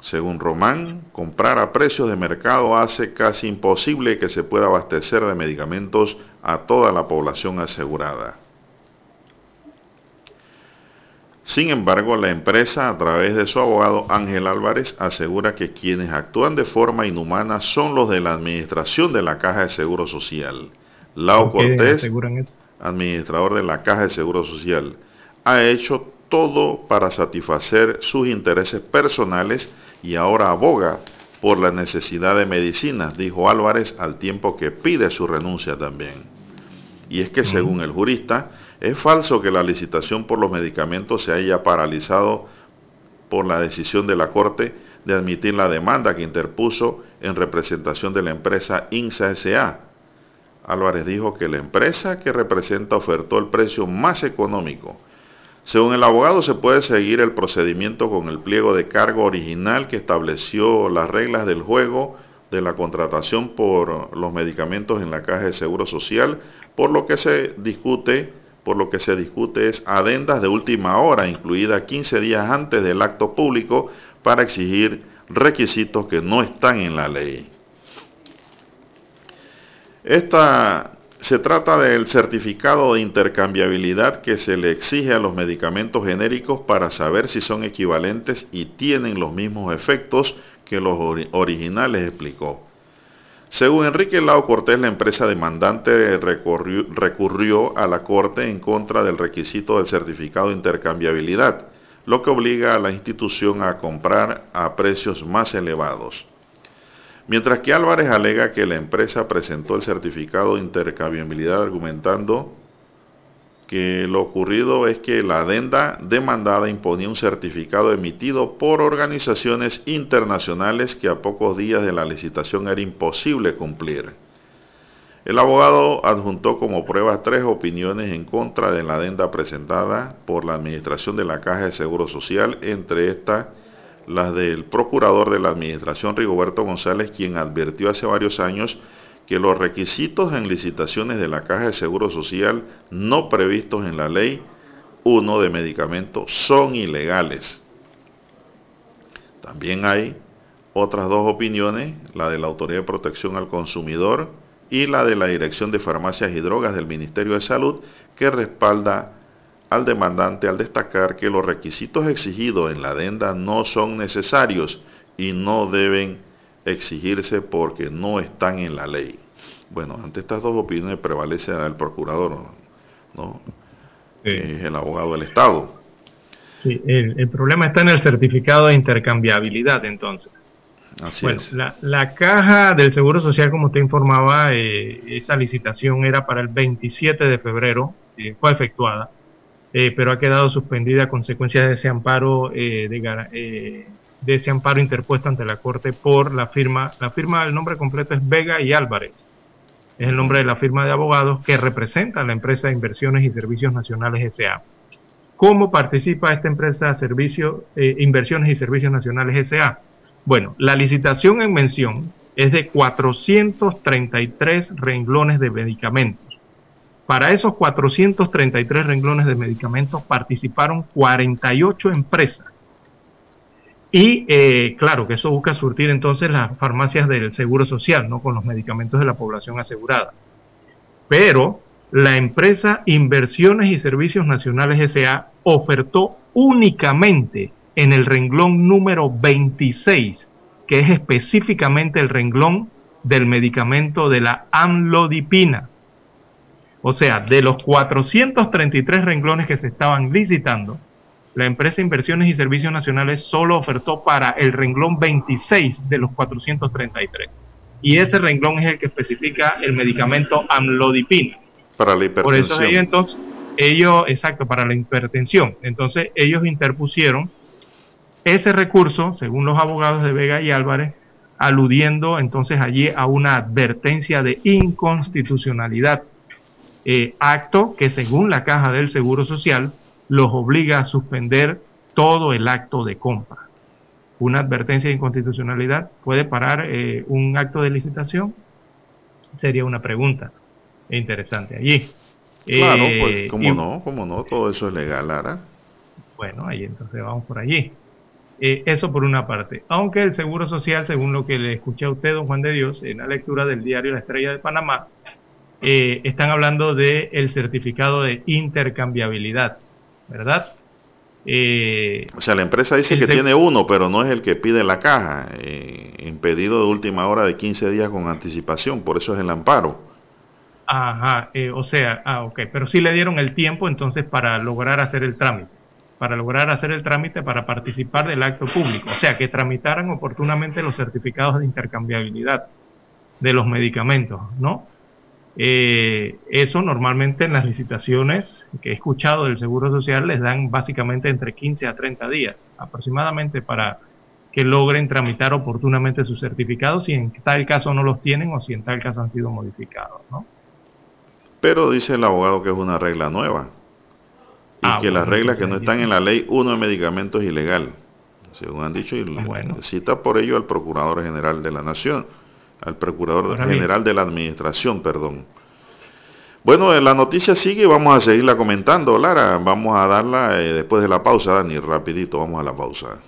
Según Román, comprar a precios de mercado hace casi imposible que se pueda abastecer de medicamentos a toda la población asegurada. Sin embargo, la empresa, a través de su abogado Ángel Álvarez, asegura que quienes actúan de forma inhumana son los de la administración de la Caja de Seguro Social. Lao Cortés, administrador de la Caja de Seguro Social, ha hecho todo para satisfacer sus intereses personales y ahora aboga por la necesidad de medicinas, dijo Álvarez al tiempo que pide su renuncia también. Y es que según el jurista, es falso que la licitación por los medicamentos se haya paralizado por la decisión de la Corte de admitir la demanda que interpuso en representación de la empresa INSA S.A. Álvarez dijo que la empresa que representa ofertó el precio más económico. Según el abogado se puede seguir el procedimiento con el pliego de cargo original que estableció las reglas del juego de la contratación por los medicamentos en la caja de seguro social, por lo que se discute por lo que se discute es adendas de última hora, incluida 15 días antes del acto público, para exigir requisitos que no están en la ley. Esta se trata del certificado de intercambiabilidad que se le exige a los medicamentos genéricos para saber si son equivalentes y tienen los mismos efectos que los originales, explicó. Según Enrique Lao Cortés, la empresa demandante recurrió, a la Corte en contra del requisito del certificado de intercambiabilidad, lo que obliga a la institución a comprar a precios más elevados. Mientras que Álvarez alega que la empresa presentó el certificado de intercambiabilidad argumentando que lo ocurrido es que la adenda demandada imponía un certificado emitido por organizaciones internacionales que a pocos días de la licitación era imposible cumplir. El abogado adjuntó como prueba tres opiniones en contra de la adenda presentada por la Administración de la Caja de Seguro Social, entre estas las del procurador de la Administración Rigoberto González, quien advirtió hace varios años que los requisitos en licitaciones de la Caja de Seguro Social no previstos en la ley 1 de medicamentos son ilegales. También hay otras dos opiniones, la de la Autoridad de Protección al Consumidor y la de la Dirección de Farmacias y Drogas del Ministerio de Salud, que respalda al demandante al destacar que los requisitos exigidos en la adenda no son necesarios y no deben exigirse porque no están en la ley. Bueno, ante estas dos opiniones prevalece el procurador, ¿no? Es el abogado del Estado. Sí, el, problema está en el certificado de intercambiabilidad, entonces. Así es. La, la, caja del Seguro Social, como usted informaba, eh, esa licitación era para el 27 de febrero, eh, fue efectuada, eh, pero ha quedado suspendida a consecuencia de ese amparo de, de ese amparo interpuesto ante la Corte por la firma, la firma, el nombre completo es Vega y Álvarez es el nombre de la firma de abogados que representa a la empresa de Inversiones y Servicios Nacionales SA. ¿Cómo participa esta empresa de servicios, eh, Inversiones y Servicios Nacionales SA? Bueno, la licitación en mención es de 433 renglones de medicamentos. Para esos 433 renglones de medicamentos participaron 48 empresas Y eh, claro que eso busca surtir entonces las farmacias del Seguro Social, ¿no? Con los medicamentos de la población asegurada. Pero la empresa Inversiones y Servicios Nacionales SA ofertó únicamente en el renglón número 26, que es específicamente el renglón del medicamento de la amlodipina. O sea, de los 433 renglones que se estaban licitando, la empresa Inversiones y Servicios Nacionales solo ofertó para el renglón 26 de los 433. Y ese renglón es el que especifica el medicamento amlodipina. Para la hipertensión. Por eso ellos, entonces, ellos, exacto, para la hipertensión. Entonces ellos interpusieron ese recurso, según los abogados de Vega y Álvarez, aludiendo entonces allí a una advertencia de inconstitucionalidad, eh, acto que según la Caja del Seguro Social los obliga a suspender todo el acto de compra. Una advertencia de inconstitucionalidad puede parar eh, un acto de licitación, sería una pregunta interesante allí. Claro, pues, eh, cómo no, cómo no, todo eso es legal, Lara. Bueno, ahí entonces vamos por allí. Eh, eso por una parte. Aunque el Seguro Social, según lo que le escuché a usted, don Juan de Dios, en la lectura del diario La Estrella de Panamá, eh, están hablando del el certificado de intercambiabilidad, ¿verdad? Eh, o sea, la empresa dice que tiene uno, pero no es el que pide la caja, en pedido de última hora de 15 días con anticipación, por eso es el amparo. Ajá, o sea, ah, ok, pero sí le dieron el tiempo entonces para lograr hacer el trámite para lograr hacer el trámite para participar del acto público, o sea, que tramitaran oportunamente los certificados de intercambiabilidad de los medicamentos, ¿no? Eh, eso normalmente en las licitaciones que he escuchado del Seguro Social les dan básicamente entre 15 a 30 días aproximadamente para que logren tramitar oportunamente sus certificados si en tal caso no los tienen o si en tal caso han sido modificados, ¿no? Pero dice el abogado que es una regla nueva y ah, que las reglas que no están en la ley 1 de medicamentos es ilegal, según han dicho, y cita por ello al Procurador General de la Nación, al Procurador General de la Administración, perdón. Bueno, la noticia sigue y vamos a seguirla comentando, Lara. Vamos a darla eh, después de la pausa, Dani, rapidito, vamos a la pausa.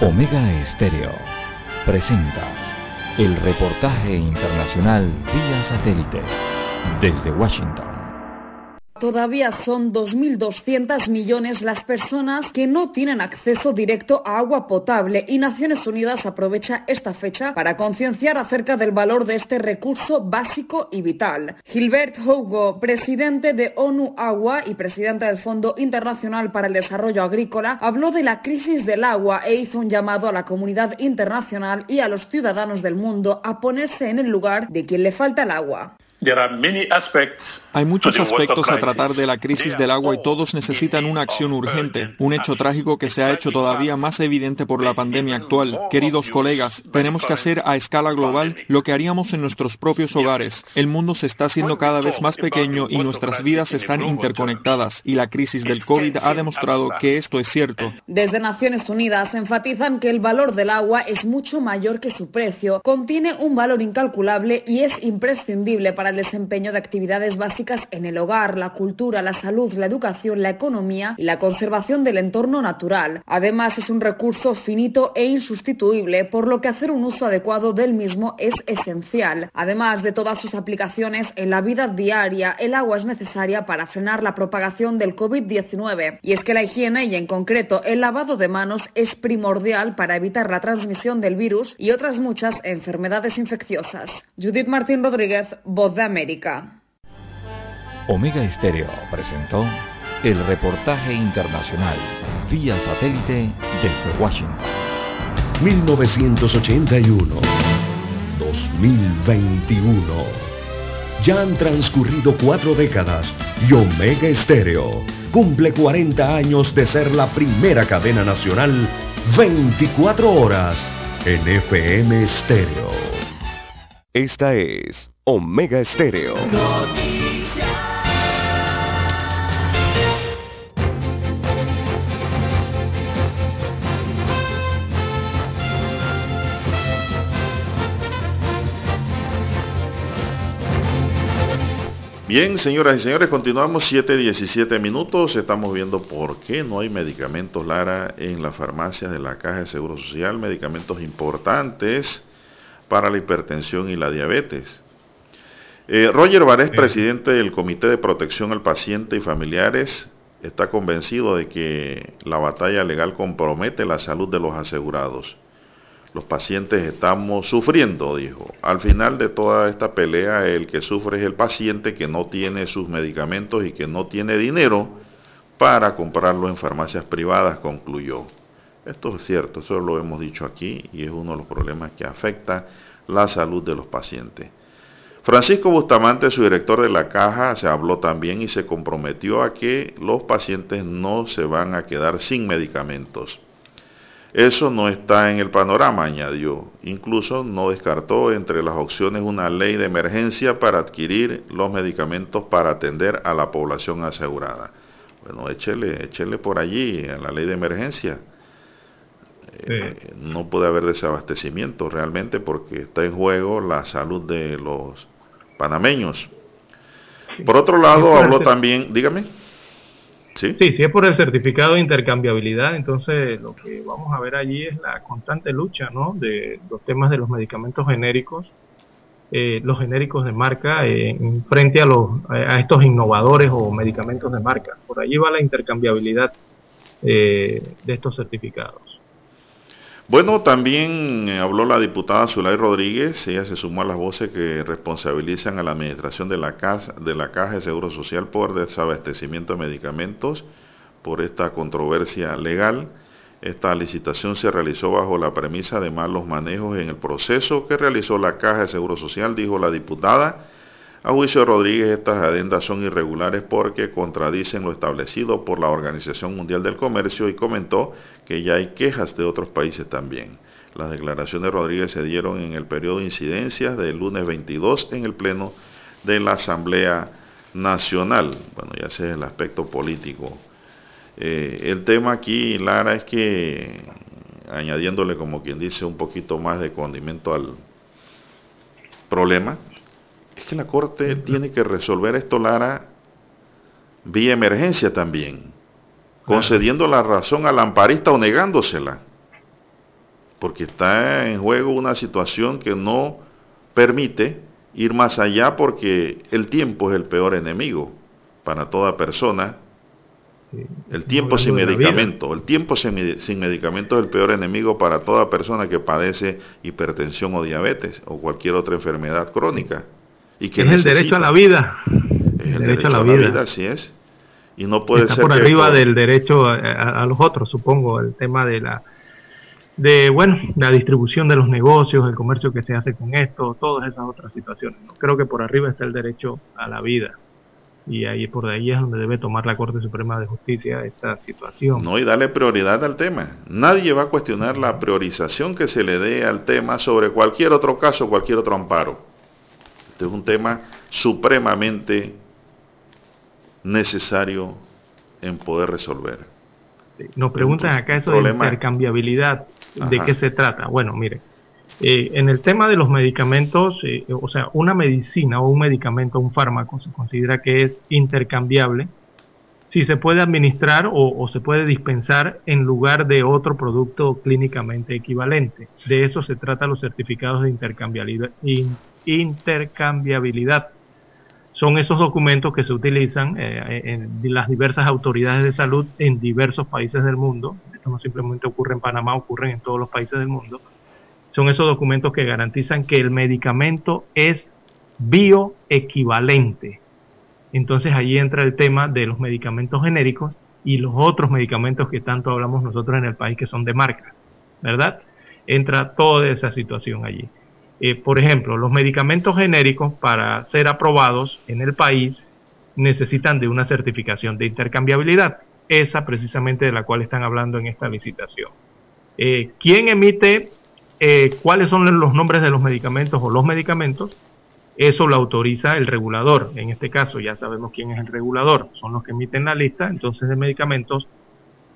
Omega Estéreo presenta el reportaje internacional vía satélite desde Washington. Todavía son 2.200 millones las personas que no tienen acceso directo a agua potable y Naciones Unidas aprovecha esta fecha para concienciar acerca del valor de este recurso básico y vital. Gilbert Hugo, presidente de ONU Agua y presidente del Fondo Internacional para el Desarrollo Agrícola, habló de la crisis del agua e hizo un llamado a la comunidad internacional y a los ciudadanos del mundo a ponerse en el lugar de quien le falta el agua. Hay muchos aspectos a tratar de la crisis del agua y todos necesitan una acción urgente, un hecho trágico que se ha hecho todavía más evidente por la pandemia actual. Queridos colegas, tenemos que hacer a escala global lo que haríamos en nuestros propios hogares. El mundo se está haciendo cada vez más pequeño y nuestras vidas están interconectadas y la crisis del COVID ha demostrado que esto es cierto. Desde Naciones Unidas enfatizan que el valor del agua es mucho mayor que su precio, contiene un valor incalculable y es imprescindible para el desempeño de actividades básicas en el hogar, la cultura, la salud, la educación, la economía y la conservación del entorno natural. Además, es un recurso finito e insustituible, por lo que hacer un uso adecuado del mismo es esencial. Además de todas sus aplicaciones en la vida diaria, el agua es necesaria para frenar la propagación del COVID-19. Y es que la higiene y en concreto el lavado de manos es primordial para evitar la transmisión del virus y otras muchas enfermedades infecciosas. Judith Martín Rodríguez, voz de América. Omega Estéreo presentó el reportaje internacional vía satélite desde Washington. 1981. 2021. Ya han transcurrido cuatro décadas y Omega Estéreo cumple 40 años de ser la primera cadena nacional 24 horas en FM Estéreo. Esta es Omega Estéreo. Bien, señoras y señores, continuamos 7.17 minutos. Estamos viendo por qué no hay medicamentos, Lara, en las farmacias de la Caja de Seguro Social, medicamentos importantes para la hipertensión y la diabetes. Eh, Roger Varés, presidente del Comité de Protección al Paciente y Familiares, está convencido de que la batalla legal compromete la salud de los asegurados. Los pacientes estamos sufriendo, dijo. Al final de toda esta pelea, el que sufre es el paciente que no tiene sus medicamentos y que no tiene dinero para comprarlo en farmacias privadas, concluyó. Esto es cierto, eso lo hemos dicho aquí y es uno de los problemas que afecta la salud de los pacientes. Francisco Bustamante, su director de la caja, se habló también y se comprometió a que los pacientes no se van a quedar sin medicamentos. Eso no está en el panorama, añadió. Incluso no descartó entre las opciones una ley de emergencia para adquirir los medicamentos para atender a la población asegurada. Bueno, échele, échele por allí a la ley de emergencia. Eh, no puede haber desabastecimiento realmente porque está en juego la salud de los panameños. Por otro lado, habló también, dígame. ¿Sí? sí, si es por el certificado de intercambiabilidad, entonces lo que vamos a ver allí es la constante lucha ¿no? de los temas de los medicamentos genéricos, eh, los genéricos de marca, eh, frente a, los, a estos innovadores o medicamentos de marca. Por allí va la intercambiabilidad eh, de estos certificados. Bueno, también habló la diputada Zulay Rodríguez, ella se sumó a las voces que responsabilizan a la administración de la, de la Caja de Seguro Social por desabastecimiento de medicamentos, por esta controversia legal. Esta licitación se realizó bajo la premisa de malos manejos en el proceso que realizó la Caja de Seguro Social, dijo la diputada, a juicio de Rodríguez, estas adendas son irregulares porque contradicen lo establecido por la Organización Mundial del Comercio y comentó que ya hay quejas de otros países también. Las declaraciones de Rodríguez se dieron en el periodo de incidencias del lunes 22 en el Pleno de la Asamblea Nacional. Bueno, ya sé el aspecto político. Eh, el tema aquí, Lara, es que añadiéndole como quien dice un poquito más de condimento al problema, es que la Corte tiene que resolver esto, Lara, vía emergencia también, concediendo la razón al amparista o negándosela, porque está en juego una situación que no permite ir más allá porque el tiempo es el peor enemigo para toda persona. El tiempo sin medicamento, el tiempo sin, sin medicamento es el peor enemigo para toda persona que padece hipertensión o diabetes o cualquier otra enfermedad crónica es el derecho a la vida. Es el, derecho, a la, vida. así es. Y no puede Está ser por arriba del derecho a, los otros, supongo, el tema de la de bueno, la distribución de los negocios, el comercio que se hace con esto, todas esas otras situaciones. Creo que por arriba está el derecho a la vida. Y ahí por ahí es donde debe tomar la Corte Suprema de Justicia esta situación. No, y darle prioridad al tema. Nadie va a cuestionar la priorización que se le dé al tema sobre cualquier otro caso, cualquier otro amparo. Este es un tema supremamente necesario en poder resolver. Nos preguntan acá eso de intercambiabilidad, ¿de qué se trata? Bueno, mire, eh, en el tema de los medicamentos, eh, o sea, una medicina o un medicamento, un fármaco, se considera que es intercambiable si se puede administrar o, se puede dispensar en lugar de otro producto clínicamente equivalente. De eso se trata los certificados de intercambiabilidad, intercambiabilidad. Son esos documentos que se utilizan eh, en las diversas autoridades de salud en diversos países del mundo. Esto no simplemente ocurre en Panamá, ocurre en todos los países del mundo. Son esos documentos que garantizan que el medicamento es bioequivalente. Entonces ahí entra el tema de los medicamentos genéricos y los otros medicamentos que tanto hablamos nosotros en el país que son de marca, ¿verdad? Entra toda esa situación allí. Eh, por ejemplo, los medicamentos genéricos para ser aprobados en el país necesitan de una certificación de intercambiabilidad, esa precisamente de la cual están hablando en esta licitación. Eh, ¿Quién emite eh, cuáles son los nombres de los medicamentos o los medicamentos? Eso lo autoriza el regulador. En este caso ya sabemos quién es el regulador. Son los que emiten la lista entonces de medicamentos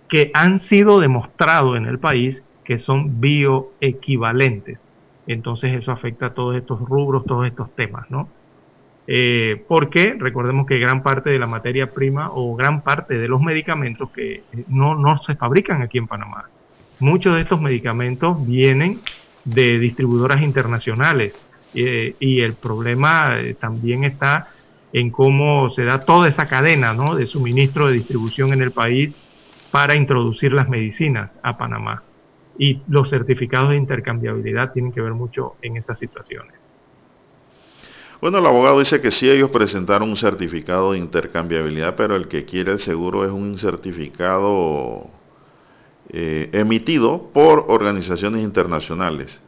que han sido demostrados en el país que son bioequivalentes entonces eso afecta a todos estos rubros, todos estos temas, ¿no? Eh, porque recordemos que gran parte de la materia prima o gran parte de los medicamentos que eh, no, no se fabrican aquí en Panamá. Muchos de estos medicamentos vienen de distribuidoras internacionales eh, y el problema también está en cómo se da toda esa cadena ¿no? de suministro de distribución en el país para introducir las medicinas a Panamá. Y los certificados de intercambiabilidad tienen que ver mucho en esas situaciones. Bueno, el abogado dice que sí, ellos presentaron un certificado de intercambiabilidad, pero el que quiere el seguro es un certificado eh, emitido por organizaciones internacionales.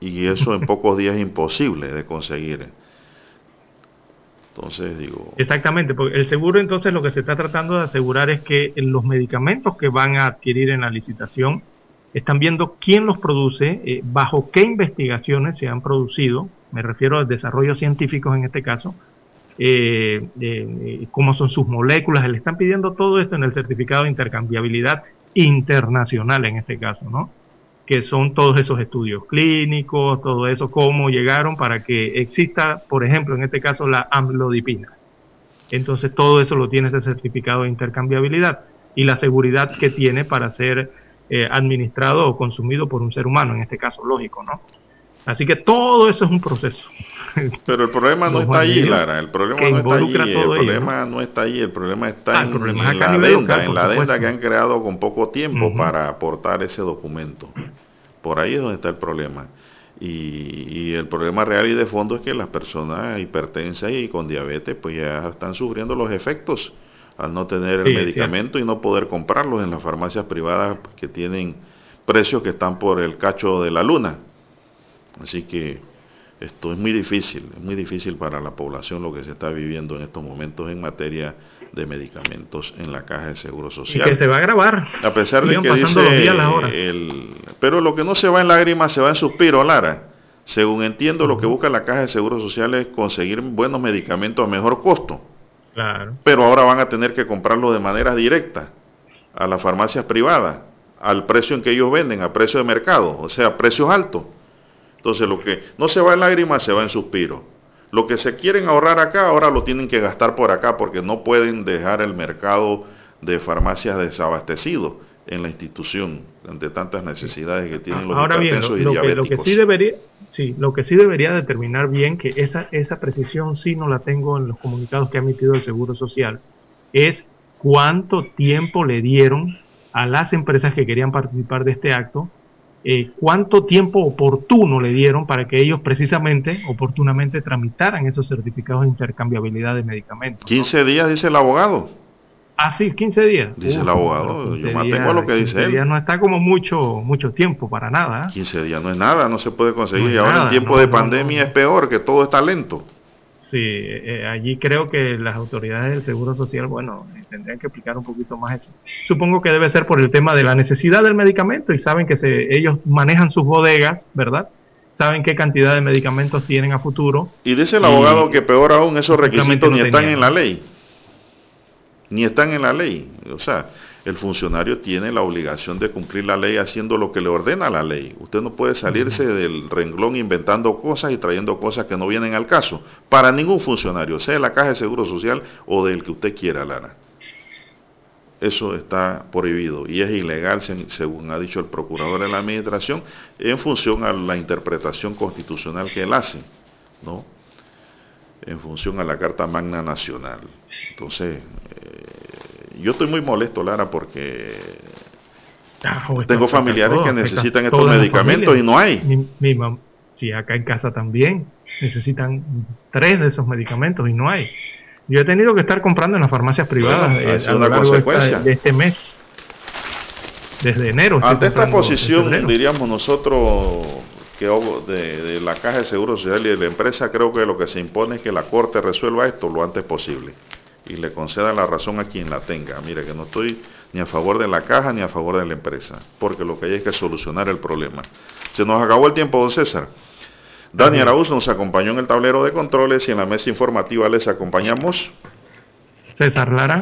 Y eso en pocos días es imposible de conseguir. Entonces digo... Exactamente, porque el seguro entonces lo que se está tratando de asegurar es que los medicamentos que van a adquirir en la licitación están viendo quién los produce, eh, bajo qué investigaciones se han producido, me refiero a desarrollos científicos en este caso, eh, eh, cómo son sus moléculas, le están pidiendo todo esto en el certificado de intercambiabilidad internacional en este caso, ¿no? Que son todos esos estudios clínicos, todo eso, cómo llegaron para que exista, por ejemplo, en este caso, la amlodipina. Entonces todo eso lo tiene ese certificado de intercambiabilidad y la seguridad que tiene para ser eh, administrado o consumido por un ser humano, en este caso, lógico, ¿no? Así que todo eso es un proceso. Pero el problema no está allí, Lara. El problema no está allí. El problema ¿no? está allí. El problema está ah, en, la adenda, en la adenda que han creado con poco tiempo para aportar ese documento. Por ahí es donde está el problema. Y, el problema real y de fondo es que las personas hipertensas y con diabetes pues ya están sufriendo los efectos al no tener el medicamento y no poder comprarlos en las farmacias privadas que tienen precios que están por el cacho de la luna. Así que esto es muy difícil, es muy difícil para la población lo que se está viviendo en estos momentos en materia de medicamentos en la caja de seguro social. Y que se va a grabar. A pesar de que dice el, pero lo que no se va en lágrimas se va en suspiro, Lara. Según entiendo, lo que busca la caja de seguro social es conseguir buenos medicamentos a mejor costo. Pero ahora van a tener que comprarlo de manera directa a las farmacias privadas, al precio en que ellos venden, a precio de mercado, o sea, precios altos. Entonces lo que no se va en lágrimas, se va en suspiro. Lo que se quieren ahorrar acá, ahora lo tienen que gastar por acá porque no pueden dejar el mercado de farmacias desabastecido en la institución ante tantas necesidades que tienen los ahora bien, lo, y diabéticos. Que, lo que sí debería, sí, lo que sí debería determinar bien que esa esa precisión sí no la tengo en los comunicados que ha emitido el Seguro Social es cuánto tiempo le dieron a las empresas que querían participar de este acto eh, cuánto tiempo oportuno le dieron para que ellos precisamente, oportunamente, tramitaran esos certificados de intercambiabilidad de medicamentos. 15 días, dice el abogado. Ah, sí, 15 días. Dice el abogado, yo mantengo lo que dice él. días no está como mucho mucho tiempo para nada. 15 días no es nada, no se puede conseguir. y ahora en tiempo de pandemia es peor, que todo está lento. Sí, eh, allí creo que las autoridades del Seguro Social, bueno, tendrían que explicar un poquito más eso. Supongo que debe ser por el tema de la necesidad del medicamento y saben que se, ellos manejan sus bodegas, ¿verdad? Saben qué cantidad de medicamentos tienen a futuro. Y dice el abogado que peor aún esos requisitos ni están en la ley. Ni están en la ley. O sea, el funcionario tiene la obligación de cumplir la ley haciendo lo que le ordena la ley. Usted no puede salirse del renglón inventando cosas y trayendo cosas que no vienen al caso. Para ningún funcionario, sea de la Caja de Seguro Social o del que usted quiera, Lara. Eso está prohibido y es ilegal, según ha dicho el procurador de la administración, en función a la interpretación constitucional que él hace, ¿no? En función a la Carta Magna Nacional. Entonces, yo estoy muy molesto, Lara, porque ah, tengo familiares que necesitan estos medicamentos y no hay. Mi, sí, acá en casa también necesitan tres de esos medicamentos y no hay. Yo he tenido que estar comprando en las farmacias privadas es eh, una consecuencia. De, este mes, desde enero. Ante esta posición, diríamos nosotros que de, de la Caja de Seguro Social y de la empresa, creo que lo que se impone es que la Corte resuelva esto lo antes posible y le conceda la razón a quien la tenga. Mire que no estoy ni a favor de la caja ni a favor de la empresa, porque lo que hay es que solucionar el problema. Se nos acabó el tiempo, don César. Dani Araúz nos acompañó en el tablero de controles y en la mesa informativa les acompañamos. César Lara.